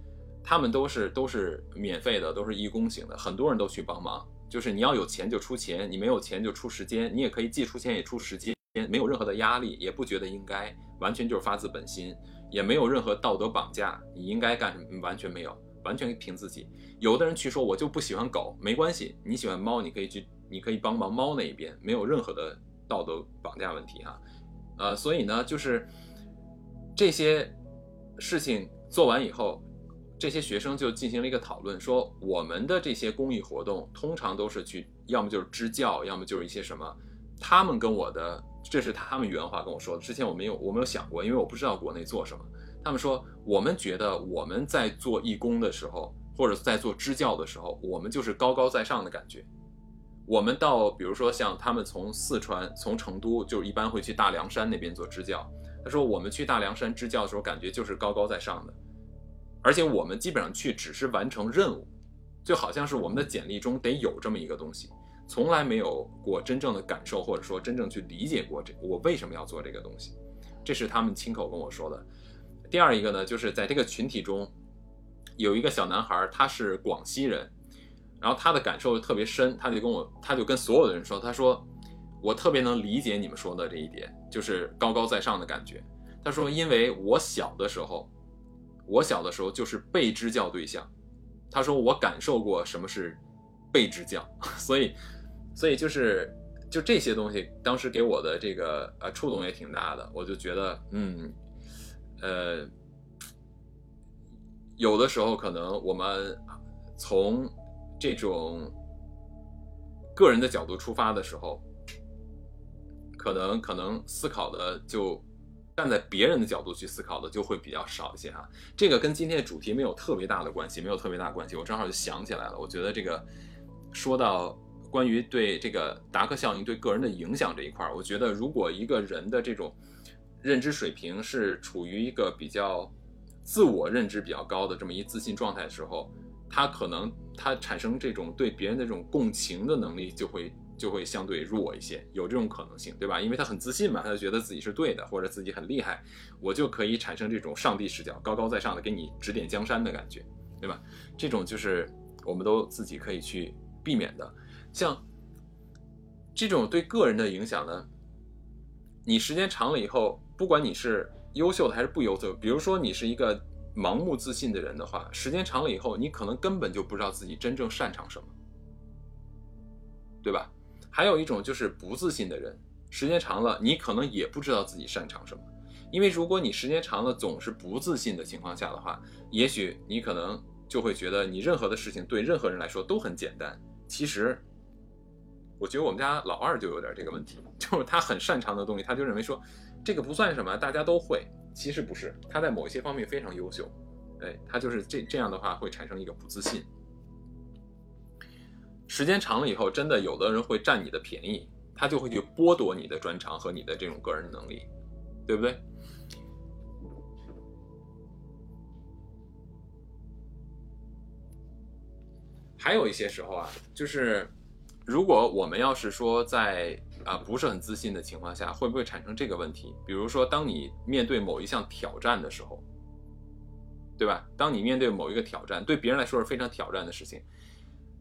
他们都是都是免费的，都是义工型的，很多人都去帮忙。就是你要有钱就出钱，你没有钱就出时间，你也可以既出钱也出时间，没有任何的压力，也不觉得应该，完全就是发自本心，也没有任何道德绑架，你应该干什么完全没有。完全凭自己。有的人去说，我就不喜欢狗，没关系，你喜欢猫，你可以去，你可以帮忙猫那一边，没有任何的道德绑架问题哈。呃，所以呢，就是这些事情做完以后，这些学生就进行了一个讨论，说我们的这些公益活动通常都是去，要么就是支教，要么就是一些什么。他们跟我的，这是他们原话跟我说的。之前我没有，我没有想过，因为我不知道国内做什么。他们说，我们觉得我们在做义工的时候，或者在做支教的时候，我们就是高高在上的感觉。我们到比如说像他们从四川、从成都，就一般会去大凉山那边做支教。他说我们去大凉山支教的时候，感觉就是高高在上的，而且我们基本上去只是完成任务，就好像是我们的简历中得有这么一个东西，从来没有过真正的感受，或者说真正去理解过这我为什么要做这个东西。这是他们亲口跟我说的。第二一个呢，就是在这个群体中，有一个小男孩，他是广西人，然后他的感受特别深，他就跟我，他就跟所有的人说，他说我特别能理解你们说的这一点，就是高高在上的感觉。他说，因为我小的时候，我小的时候就是被支教对象，他说我感受过什么是被支教，[laughs] 所以，所以就是就这些东西，当时给我的这个呃触动也挺大的，我就觉得，嗯。呃，有的时候可能我们从这种个人的角度出发的时候，可能可能思考的就站在别人的角度去思考的就会比较少一些哈。这个跟今天的主题没有特别大的关系，没有特别大关系。我正好就想起来了，我觉得这个说到关于对这个达克效应对个人的影响这一块，我觉得如果一个人的这种。认知水平是处于一个比较自我认知比较高的这么一自信状态的时候，他可能他产生这种对别人的这种共情的能力就会就会相对弱一些，有这种可能性，对吧？因为他很自信嘛，他就觉得自己是对的，或者自己很厉害，我就可以产生这种上帝视角、高高在上的给你指点江山的感觉，对吧？这种就是我们都自己可以去避免的。像这种对个人的影响呢，你时间长了以后。不管你是优秀的还是不优秀，比如说你是一个盲目自信的人的话，时间长了以后，你可能根本就不知道自己真正擅长什么，对吧？还有一种就是不自信的人，时间长了，你可能也不知道自己擅长什么，因为如果你时间长了总是不自信的情况下的话，也许你可能就会觉得你任何的事情对任何人来说都很简单。其实，我觉得我们家老二就有点这个问题，[laughs] 就是他很擅长的东西，他就认为说。这个不算什么，大家都会。其实不是，他在某一些方面非常优秀，哎，他就是这这样的话会产生一个不自信。时间长了以后，真的有的人会占你的便宜，他就会去剥夺你的专长和你的这种个人能力，对不对？还有一些时候啊，就是如果我们要是说在。啊，不是很自信的情况下，会不会产生这个问题？比如说，当你面对某一项挑战的时候，对吧？当你面对某一个挑战，对别人来说是非常挑战的事情，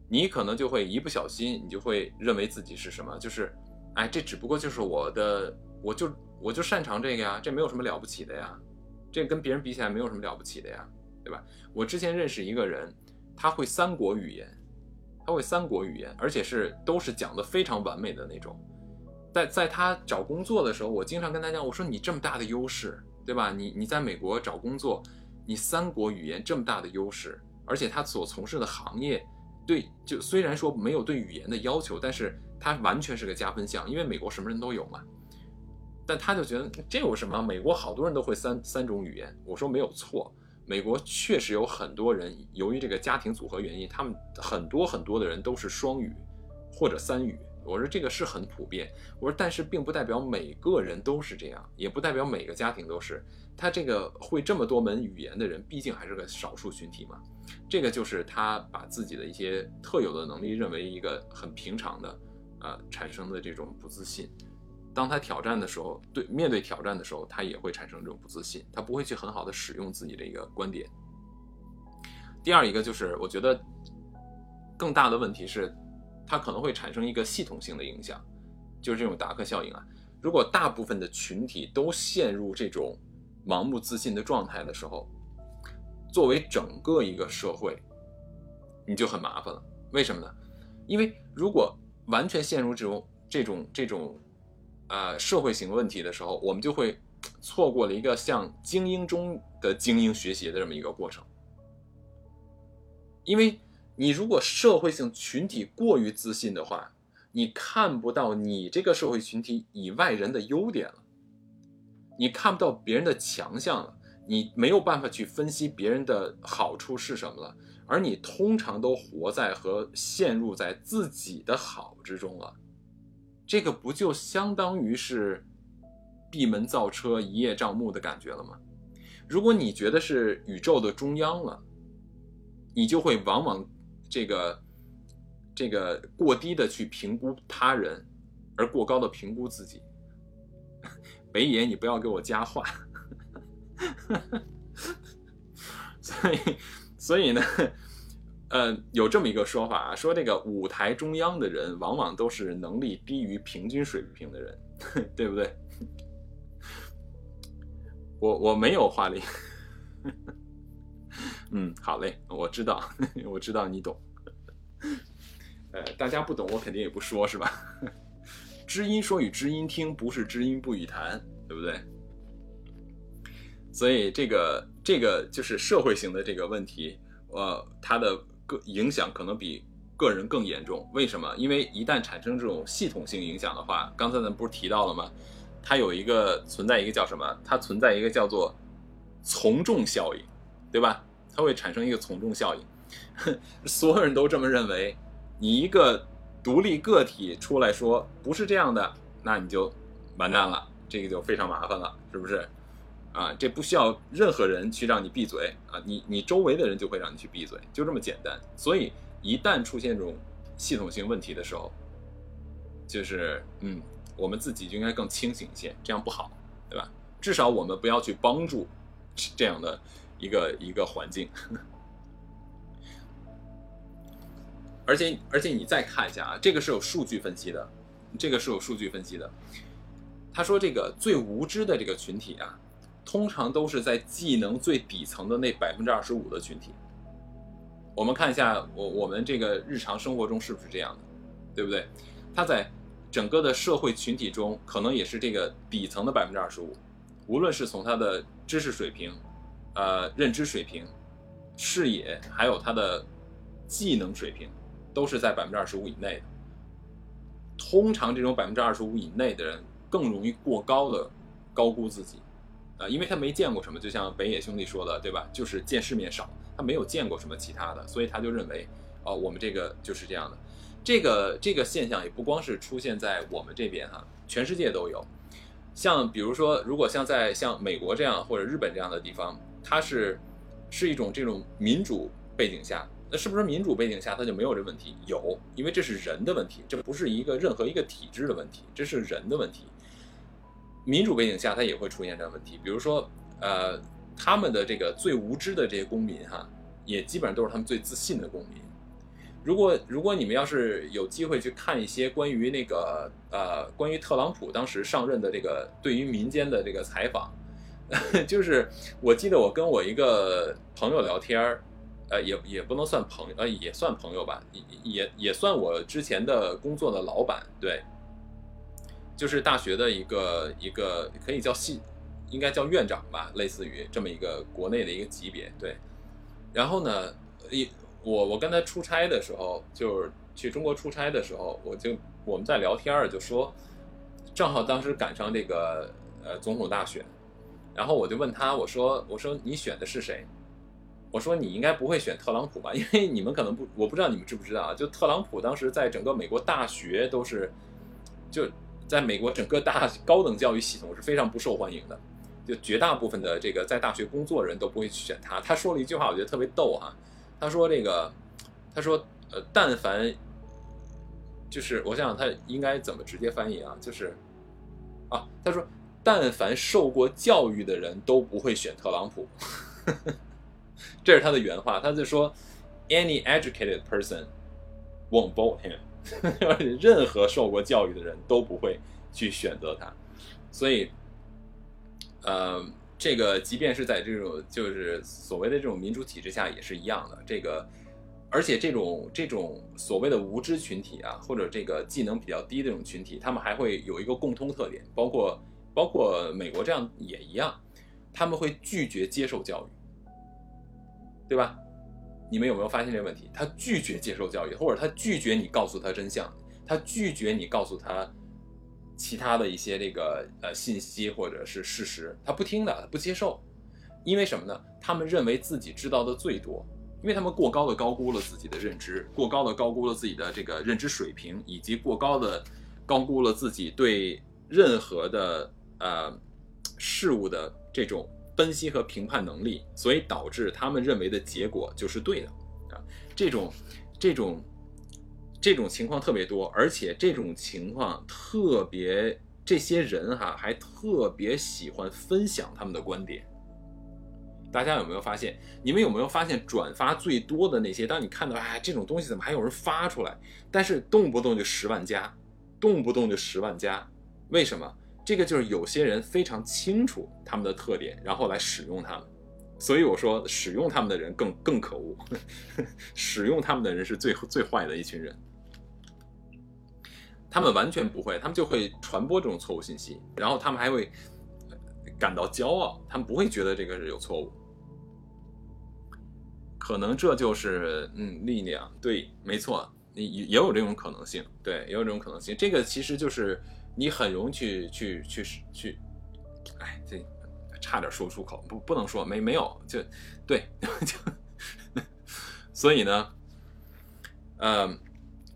你可能就会一不小心，你就会认为自己是什么？就是，哎，这只不过就是我的，我就我就擅长这个呀，这没有什么了不起的呀，这跟别人比起来没有什么了不起的呀，对吧？我之前认识一个人，他会三国语言，他会三国语言，而且是都是讲的非常完美的那种。在在他找工作的时候，我经常跟他讲，我说你这么大的优势，对吧？你你在美国找工作，你三国语言这么大的优势，而且他所从事的行业，对，就虽然说没有对语言的要求，但是他完全是个加分项，因为美国什么人都有嘛。但他就觉得这有什么？美国好多人都会三三种语言。我说没有错，美国确实有很多人由于这个家庭组合原因，他们很多很多的人都是双语或者三语。我说这个是很普遍，我说但是并不代表每个人都是这样，也不代表每个家庭都是。他这个会这么多门语言的人，毕竟还是个少数群体嘛。这个就是他把自己的一些特有的能力认为一个很平常的，呃，产生的这种不自信。当他挑战的时候，对面对挑战的时候，他也会产生这种不自信，他不会去很好的使用自己的一个观点。第二一个就是，我觉得更大的问题是。它可能会产生一个系统性的影响，就是这种达克效应啊。如果大部分的群体都陷入这种盲目自信的状态的时候，作为整个一个社会，你就很麻烦了。为什么呢？因为如果完全陷入这种这种这种呃社会型问题的时候，我们就会错过了一个向精英中的精英学习的这么一个过程，因为。你如果社会性群体过于自信的话，你看不到你这个社会群体以外人的优点了，你看不到别人的强项了，你没有办法去分析别人的好处是什么了，而你通常都活在和陷入在自己的好之中了，这个不就相当于是闭门造车、一叶障目的感觉了吗？如果你觉得是宇宙的中央了，你就会往往这个这个过低的去评估他人，而过高的评估自己。[laughs] 北野，你不要给我加话。[laughs] 所以，所以呢，[laughs] 呃，有这么一个说法啊，说这个舞台中央的人，往往都是能力低于平均水平的人，[laughs] 对不对？我我没有话里，嗯，好嘞，我知道，我知道你懂。呃，大家不懂，我肯定也不说，是吧？知音说与知音听，不是知音不语谈，对不对？所以这个这个就是社会型的这个问题，呃，它的个影响可能比个人更严重。为什么？因为一旦产生这种系统性影响的话，刚才咱不是提到了吗？它有一个存在一个叫什么？它存在一个叫做从众效应，对吧？它会产生一个从众效应，[laughs] 所有人都这么认为，你一个独立个体出来说不是这样的，那你就完蛋了，这个就非常麻烦了，是不是？啊，这不需要任何人去让你闭嘴啊，你你周围的人就会让你去闭嘴，就这么简单。所以一旦出现这种系统性问题的时候，就是嗯。我们自己就应该更清醒一些，这样不好，对吧？至少我们不要去帮助这样的一个一个环境。而且而且你再看一下啊，这个是有数据分析的，这个是有数据分析的。他说这个最无知的这个群体啊，通常都是在技能最底层的那百分之二十五的群体。我们看一下，我我们这个日常生活中是不是这样的，对不对？他在。整个的社会群体中，可能也是这个底层的百分之二十五，无论是从他的知识水平、呃认知水平、视野，还有他的技能水平，都是在百分之二十五以内的。通常这种百分之二十五以内的人，更容易过高的高估自己，啊，因为他没见过什么，就像北野兄弟说的，对吧？就是见世面少，他没有见过什么其他的，所以他就认为，哦，我们这个就是这样的。这个这个现象也不光是出现在我们这边哈，全世界都有。像比如说，如果像在像美国这样或者日本这样的地方，它是是一种这种民主背景下，那是不是民主背景下它就没有这问题？有，因为这是人的问题，这不是一个任何一个体制的问题，这是人的问题。民主背景下它也会出现这样问题，比如说呃，他们的这个最无知的这些公民哈，也基本上都是他们最自信的公民。如果如果你们要是有机会去看一些关于那个呃关于特朗普当时上任的这个对于民间的这个采访，[laughs] 就是我记得我跟我一个朋友聊天儿，呃也也不能算朋友，呃也算朋友吧，也也也算我之前的工作的老板，对，就是大学的一个一个可以叫系，应该叫院长吧，类似于这么一个国内的一个级别，对，然后呢一。我我跟他出差的时候，就是去中国出差的时候，我就我们在聊天儿，就说正好当时赶上这个呃总统大选，然后我就问他，我说我说你选的是谁？我说你应该不会选特朗普吧？[laughs] 因为你们可能不，我不知道你们知不知道啊？就特朗普当时在整个美国大学都是，就在美国整个大高等教育系统是非常不受欢迎的，就绝大部分的这个在大学工作的人都不会去选他。他说了一句话，我觉得特别逗哈。他说：“这个，他说，呃，但凡，就是我想想，他应该怎么直接翻译啊？就是，啊，他说，但凡受过教育的人都不会选特朗普，[laughs] 这是他的原话。他就说，any educated person won't vote him，[laughs] 任何受过教育的人都不会去选择他。所以，呃。”这个即便是在这种就是所谓的这种民主体制下也是一样的。这个，而且这种这种所谓的无知群体啊，或者这个技能比较低的这种群体，他们还会有一个共通特点，包括包括美国这样也一样，他们会拒绝接受教育，对吧？你们有没有发现这个问题？他拒绝接受教育，或者他拒绝你告诉他真相，他拒绝你告诉他。其他的一些这个呃信息或者是事实，他不听的，他不接受，因为什么呢？他们认为自己知道的最多，因为他们过高的高估了自己的认知，过高的高估了自己的这个认知水平，以及过高的高估了自己对任何的呃事物的这种分析和评判能力，所以导致他们认为的结果就是对的啊。这种这种这种情况特别多，而且这种情况特别，这些人哈还特别喜欢分享他们的观点。大家有没有发现？你们有没有发现转发最多的那些？当你看到哎这种东西怎么还有人发出来？但是动不动就十万加，动不动就十万加，为什么？这个就是有些人非常清楚他们的特点，然后来使用他们。所以我说，使用他们的人更更可恶，[laughs] 使用他们的人是最最坏的一群人。他们完全不会，他们就会传播这种错误信息，然后他们还会感到骄傲，他们不会觉得这个是有错误。可能这就是嗯力量，对，没错，也也有这种可能性，对，也有这种可能性。这个其实就是你很容易去去去去，哎，这差点说出口，不不能说没没有，就对，[laughs] 就所以呢，呃，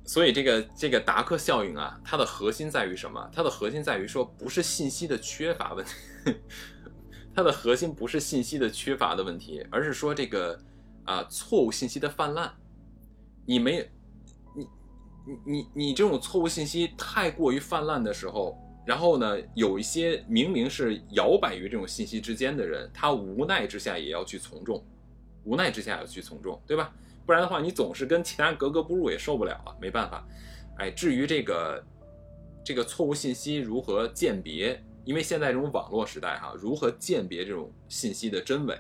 所以这个这个达克效应啊，它的核心在于什么？它的核心在于说不是信息的缺乏问题，[laughs] 它的核心不是信息的缺乏的问题，而是说这个。啊，错误信息的泛滥，你没，你，你，你这种错误信息太过于泛滥的时候，然后呢，有一些明明是摇摆于这种信息之间的人，他无奈之下也要去从众，无奈之下要去从众，对吧？不然的话，你总是跟其他人格格不入，也受不了啊，没办法。哎，至于这个，这个错误信息如何鉴别？因为现在这种网络时代哈，如何鉴别这种信息的真伪？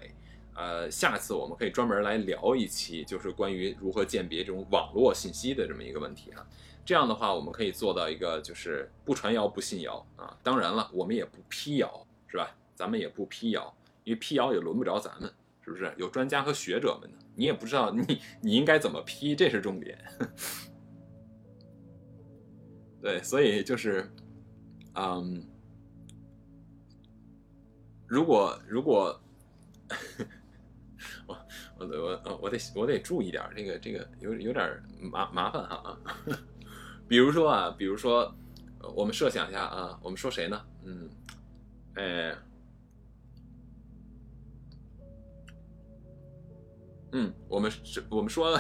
呃，下次我们可以专门来聊一期，就是关于如何鉴别这种网络信息的这么一个问题啊。这样的话，我们可以做到一个就是不传谣不信谣啊。当然了，我们也不辟谣，是吧？咱们也不辟谣，因为辟谣也轮不着咱们，是不是？有专家和学者们呢，你也不知道你你应该怎么批，这是重点。[laughs] 对，所以就是，嗯，如果如果。我我我得我得注意点，这个这个有有点麻麻烦哈啊。[laughs] 比如说啊，比如说，我们设想一下啊，我们说谁呢？嗯，哎，嗯，我们我们说，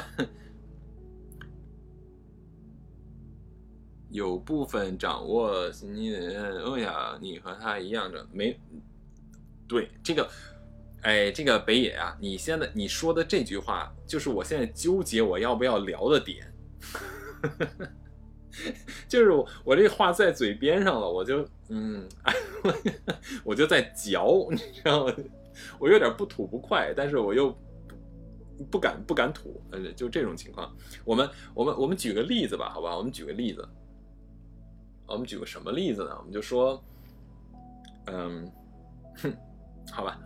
有部分掌握信息的人，我想你和他一样的没对这个。哎，这个北野啊，你现在你说的这句话，就是我现在纠结我要不要聊的点，[laughs] 就是我我这话在嘴边上了，我就嗯，[laughs] 我就在嚼，你知道吗？我有点不吐不快，但是我又不敢不敢吐，呃，就这种情况。我们我们我们举个例子吧，好吧？我们举个例子，我们举个什么例子呢？我们就说，嗯，哼，好吧。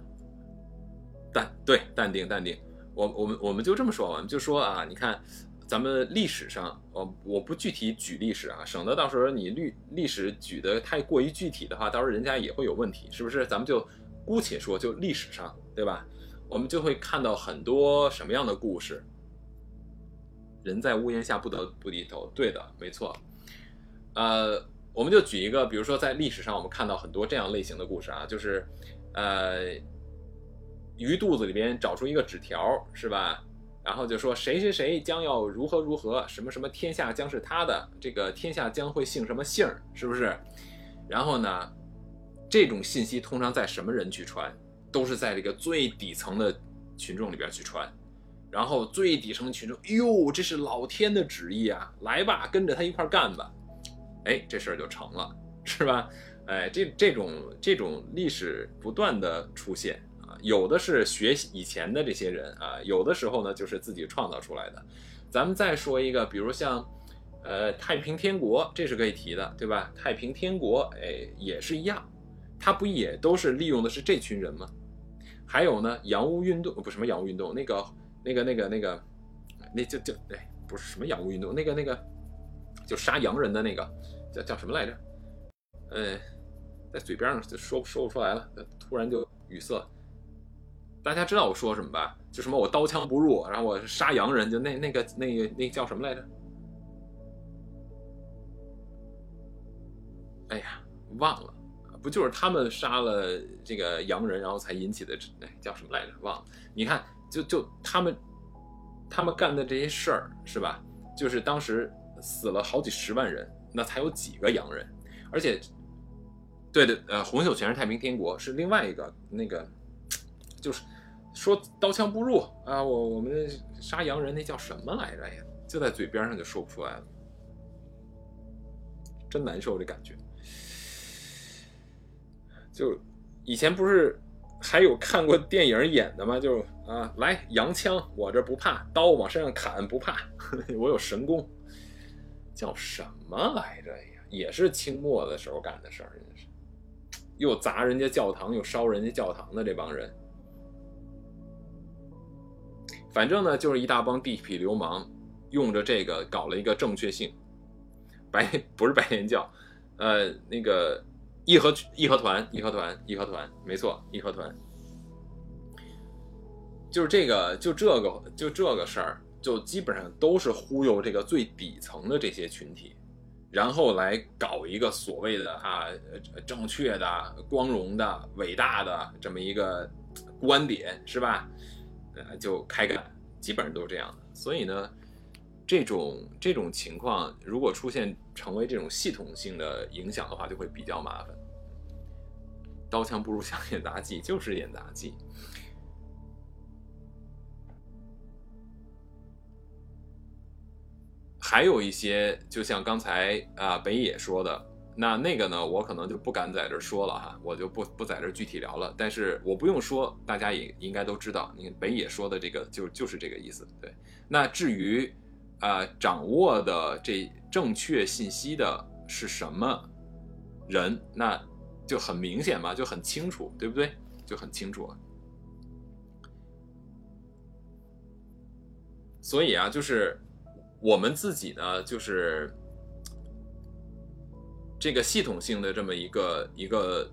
淡对淡定淡定，我我们我们就这么说吧，我们就说啊，你看，咱们历史上，我我不具体举历史啊，省得到时候你历历史举的太过于具体的话，到时候人家也会有问题，是不是？咱们就姑且说，就历史上，对吧？我们就会看到很多什么样的故事？人在屋檐下不得不低头，对的，没错。呃，我们就举一个，比如说在历史上，我们看到很多这样类型的故事啊，就是，呃。鱼肚子里边找出一个纸条，是吧？然后就说谁谁谁将要如何如何，什么什么天下将是他的，这个天下将会姓什么姓儿是不是？然后呢，这种信息通常在什么人去传？都是在这个最底层的群众里边去传。然后最底层群众，哟，这是老天的旨意啊！来吧，跟着他一块干吧。哎，这事儿就成了，是吧？哎，这这种这种历史不断的出现。有的是学以前的这些人啊，有的时候呢就是自己创造出来的。咱们再说一个，比如像，呃，太平天国，这是可以提的，对吧？太平天国，哎，也是一样，他不也都是利用的是这群人吗？还有呢，洋务运动不什么洋务运动，那个那个那个那个，那就就哎，不是什么洋务运动，那个那个，就杀洋人的那个叫叫什么来着？呃，在嘴边上就说说不出来了，突然就语塞。大家知道我说什么吧？就什么我刀枪不入，然后我杀洋人，就那那个那个那个叫什么来着？哎呀，忘了，不就是他们杀了这个洋人，然后才引起的？哎，叫什么来着？忘了。你看，就就他们他们干的这些事儿，是吧？就是当时死了好几十万人，那才有几个洋人，而且，对的，呃，洪秀全是太平天国，是另外一个那个，就是说刀枪不入啊，我我们杀洋人那叫什么来着呀？就在嘴边上就说不出来了，真难受这感觉。就以前不是还有看过电影演的吗？就啊，来洋枪，我这不怕，刀往身上砍不怕，[laughs] 我有神功，叫什么来着呀？也是清末的时候干的事儿，真是又砸人家教堂，又烧人家教堂的这帮人。反正呢，就是一大帮地痞流氓，用着这个搞了一个正确性，白 [laughs] 不是白莲教，呃，那个。义和义和团，义和团，义和团，没错，义和团，就是这个，就这个，就这个事儿，就基本上都是忽悠这个最底层的这些群体，然后来搞一个所谓的啊正确的、光荣的、伟大的这么一个观点，是吧？呃，就开干，基本上都是这样的。所以呢，这种这种情况，如果出现成为这种系统性的影响的话，就会比较麻烦。刀枪不入像演杂技，就是演杂技。还有一些，就像刚才啊北野说的，那那个呢，我可能就不敢在这说了哈，我就不不在这具体聊了。但是我不用说，大家也应该都知道，你北野说的这个就就是这个意思。对，那至于啊掌握的这正确信息的是什么人，那。就很明显嘛，就很清楚，对不对？就很清楚了。所以啊，就是我们自己呢，就是这个系统性的这么一个一个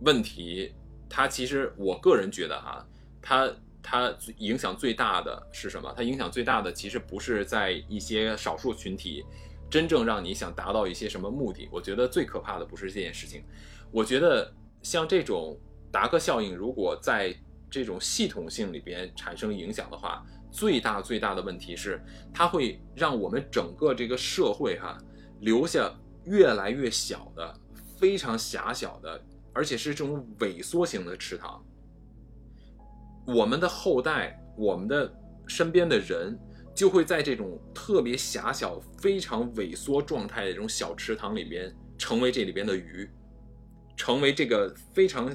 问题，它其实我个人觉得哈，它它影响最大的是什么？它影响最大的其实不是在一些少数群体。真正让你想达到一些什么目的？我觉得最可怕的不是这件事情。我觉得像这种达克效应，如果在这种系统性里边产生影响的话，最大最大的问题是，它会让我们整个这个社会哈留下越来越小的、非常狭小的，而且是这种萎缩型的池塘。我们的后代，我们的身边的人。就会在这种特别狭小、非常萎缩状态的这种小池塘里边，成为这里边的鱼，成为这个非常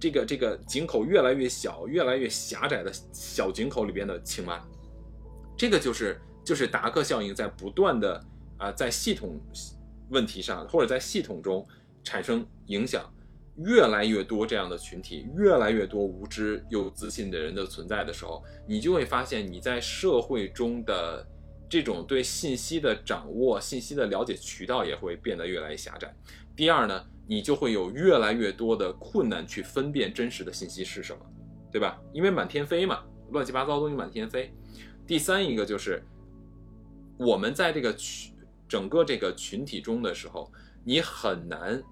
这个这个井口越来越小、越来越狭窄的小井口里边的青蛙。这个就是就是达克效应在不断的啊，在系统问题上或者在系统中产生影响。越来越多这样的群体，越来越多无知又自信的人的存在的时候，你就会发现你在社会中的这种对信息的掌握、信息的了解渠道也会变得越来越狭窄。第二呢，你就会有越来越多的困难去分辨真实的信息是什么，对吧？因为满天飞嘛，乱七八糟东西满天飞。第三一个就是我们在这个群整个这个群体中的时候，你很难。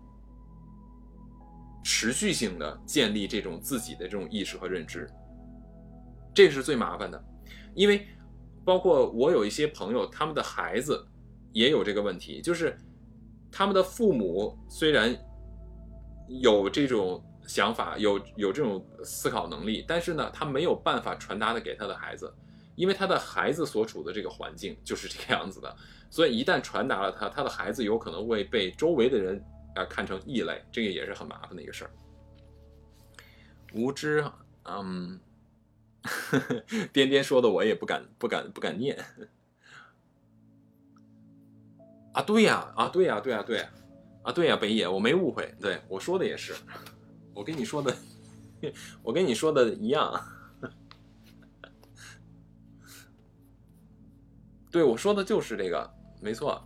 持续性的建立这种自己的这种意识和认知，这是最麻烦的，因为包括我有一些朋友，他们的孩子也有这个问题，就是他们的父母虽然有这种想法，有有这种思考能力，但是呢，他没有办法传达的给他的孩子，因为他的孩子所处的这个环境就是这个样子的，所以一旦传达了他，他的孩子有可能会被周围的人。啊，看成异类，这个也是很麻烦的一个事儿。无知，嗯，呵呵颠颠说的我也不敢不敢不敢念。啊，对呀，啊，对呀，对呀，对呀，啊，对呀，北野，我没误会，对我说的也是，我跟你说的，[laughs] 我跟你说的一样。对我说的就是这个，没错。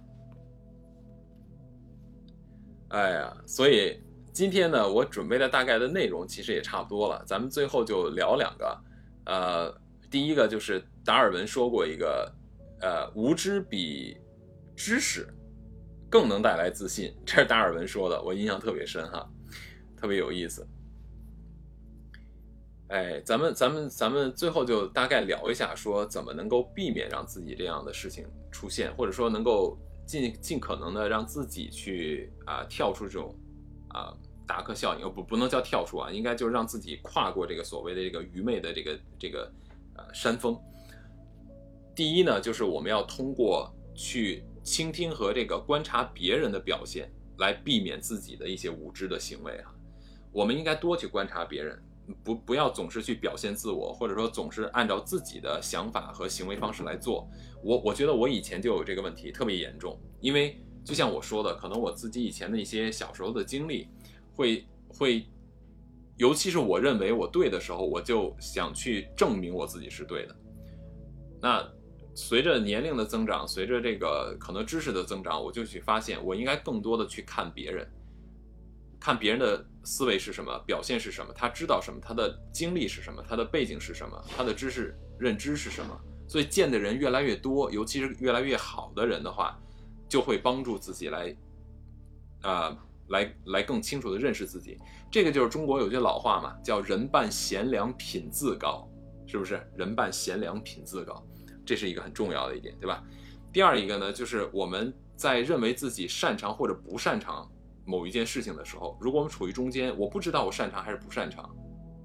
哎呀，所以今天呢，我准备的大概的内容其实也差不多了。咱们最后就聊两个，呃，第一个就是达尔文说过一个，呃，无知比知识更能带来自信，这是达尔文说的，我印象特别深哈，特别有意思。哎，咱们咱们咱们最后就大概聊一下，说怎么能够避免让自己这样的事情出现，或者说能够尽尽可能的让自己去啊跳出这种啊达克效应，不不能叫跳出啊，应该就是让自己跨过这个所谓的这个愚昧的这个这个呃山峰。第一呢，就是我们要通过去倾听和这个观察别人的表现，来避免自己的一些无知的行为啊。我们应该多去观察别人。不不要总是去表现自我，或者说总是按照自己的想法和行为方式来做。我我觉得我以前就有这个问题，特别严重。因为就像我说的，可能我自己以前的一些小时候的经历，会会，尤其是我认为我对的时候，我就想去证明我自己是对的。那随着年龄的增长，随着这个可能知识的增长，我就去发现，我应该更多的去看别人。看别人的思维是什么，表现是什么，他知道什么，他的经历是什么，他的背景是什么，他的知识认知是什么。所以见的人越来越多，尤其是越来越好的人的话，就会帮助自己来，啊，来来更清楚的认识自己。这个就是中国有句老话嘛，叫人伴贤良品自高，是不是？人伴贤良品自高，这是一个很重要的一点，对吧？第二一个呢，就是我们在认为自己擅长或者不擅长。某一件事情的时候，如果我们处于中间，我不知道我擅长还是不擅长，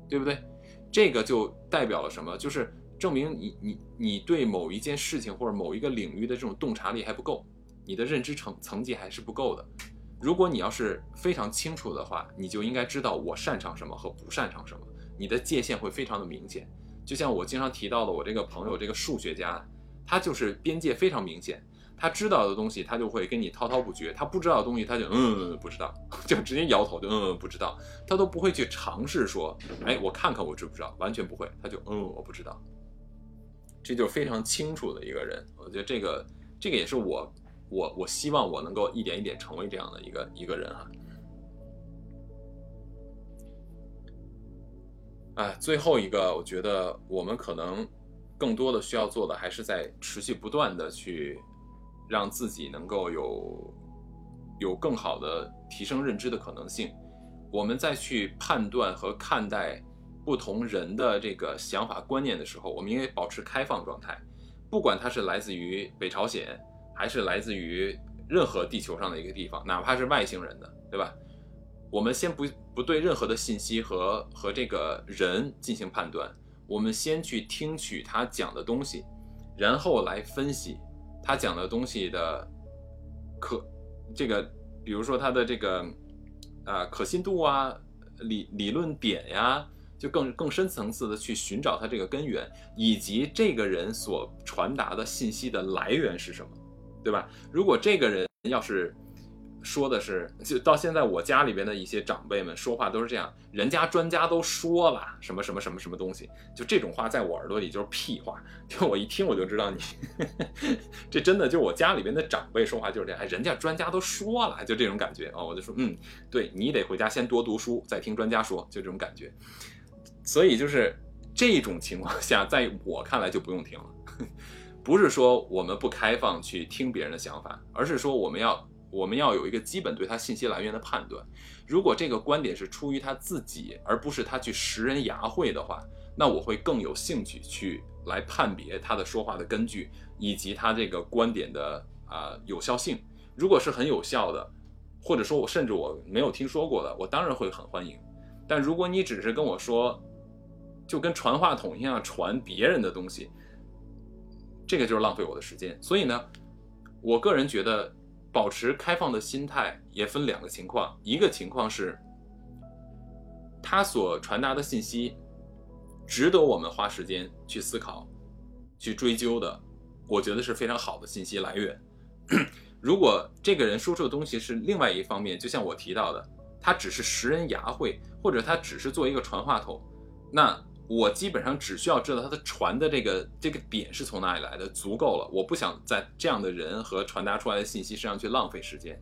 对不对？这个就代表了什么？就是证明你你你对某一件事情或者某一个领域的这种洞察力还不够，你的认知层层级还是不够的。如果你要是非常清楚的话，你就应该知道我擅长什么和不擅长什么，你的界限会非常的明显。就像我经常提到的，我这个朋友这个数学家，他就是边界非常明显。他知道的东西，他就会跟你滔滔不绝；他不知道的东西，他就嗯不知道，[laughs] 就直接摇头，就嗯不知道。他都不会去尝试说，哎，我看看我知不知道，完全不会，他就嗯我不知道。这就是非常清楚的一个人。我觉得这个这个也是我我我希望我能够一点一点成为这样的一个一个人哈。啊，最后一个，我觉得我们可能更多的需要做的，还是在持续不断的去。让自己能够有有更好的提升认知的可能性，我们再去判断和看待不同人的这个想法观念的时候，我们应该保持开放状态，不管它是来自于北朝鲜，还是来自于任何地球上的一个地方，哪怕是外星人的，对吧？我们先不不对任何的信息和和这个人进行判断，我们先去听取他讲的东西，然后来分析。他讲的东西的可这个，比如说他的这个啊可信度啊理理论点呀，就更更深层次的去寻找他这个根源，以及这个人所传达的信息的来源是什么，对吧？如果这个人要是。说的是，就到现在我家里边的一些长辈们说话都是这样，人家专家都说了什么什么什么什么东西，就这种话在我耳朵里就是屁话，就我一听我就知道你，[laughs] 这真的就我家里边的长辈说话就是这样，哎，人家专家都说了，就这种感觉啊，我就说，嗯，对你得回家先多读书，再听专家说，就这种感觉。所以就是这种情况下，在我看来就不用听了，[laughs] 不是说我们不开放去听别人的想法，而是说我们要。我们要有一个基本对他信息来源的判断。如果这个观点是出于他自己，而不是他去识人牙慧的话，那我会更有兴趣去来判别他的说话的根据，以及他这个观点的啊有效性。如果是很有效的，或者说我甚至我没有听说过的，我当然会很欢迎。但如果你只是跟我说，就跟传话筒一样传别人的东西，这个就是浪费我的时间。所以呢，我个人觉得。保持开放的心态也分两个情况，一个情况是，他所传达的信息值得我们花时间去思考、去追究的，我觉得是非常好的信息来源。[clears throat] 如果这个人说出的东西是另外一方面，就像我提到的，他只是识人牙慧，或者他只是做一个传话筒，那。我基本上只需要知道他的传的这个这个点是从哪里来的，足够了。我不想在这样的人和传达出来的信息身上去浪费时间。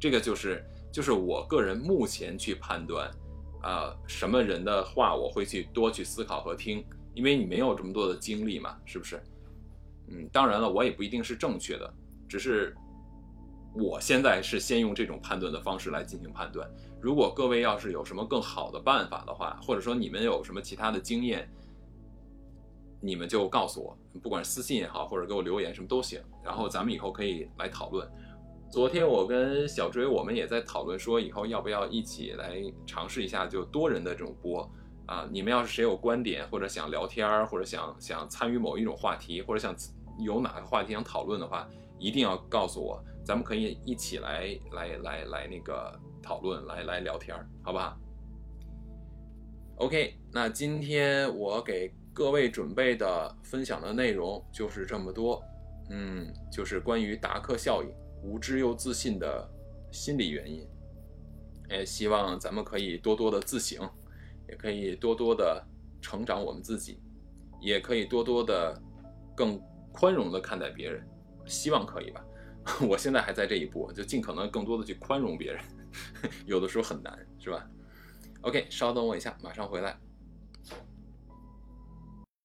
这个就是就是我个人目前去判断，啊，什么人的话我会去多去思考和听，因为你没有这么多的精力嘛，是不是？嗯，当然了，我也不一定是正确的，只是我现在是先用这种判断的方式来进行判断。如果各位要是有什么更好的办法的话，或者说你们有什么其他的经验，你们就告诉我，不管是私信也好，或者给我留言什么都行。然后咱们以后可以来讨论。昨天我跟小追我们也在讨论说，以后要不要一起来尝试一下就多人的这种播啊？你们要是谁有观点，或者想聊天儿，或者想想参与某一种话题，或者想有哪个话题想讨论的话，一定要告诉我，咱们可以一起来来来来那个讨论，来来聊天，好不好？OK，那今天我给各位准备的分享的内容就是这么多，嗯，就是关于达克效应。无知又自信的心理原因，也希望咱们可以多多的自省，也可以多多的成长我们自己，也可以多多的更宽容的看待别人，希望可以吧。[laughs] 我现在还在这一步，就尽可能更多的去宽容别人，有的时候很难，是吧？OK，稍等我一下，马上回来。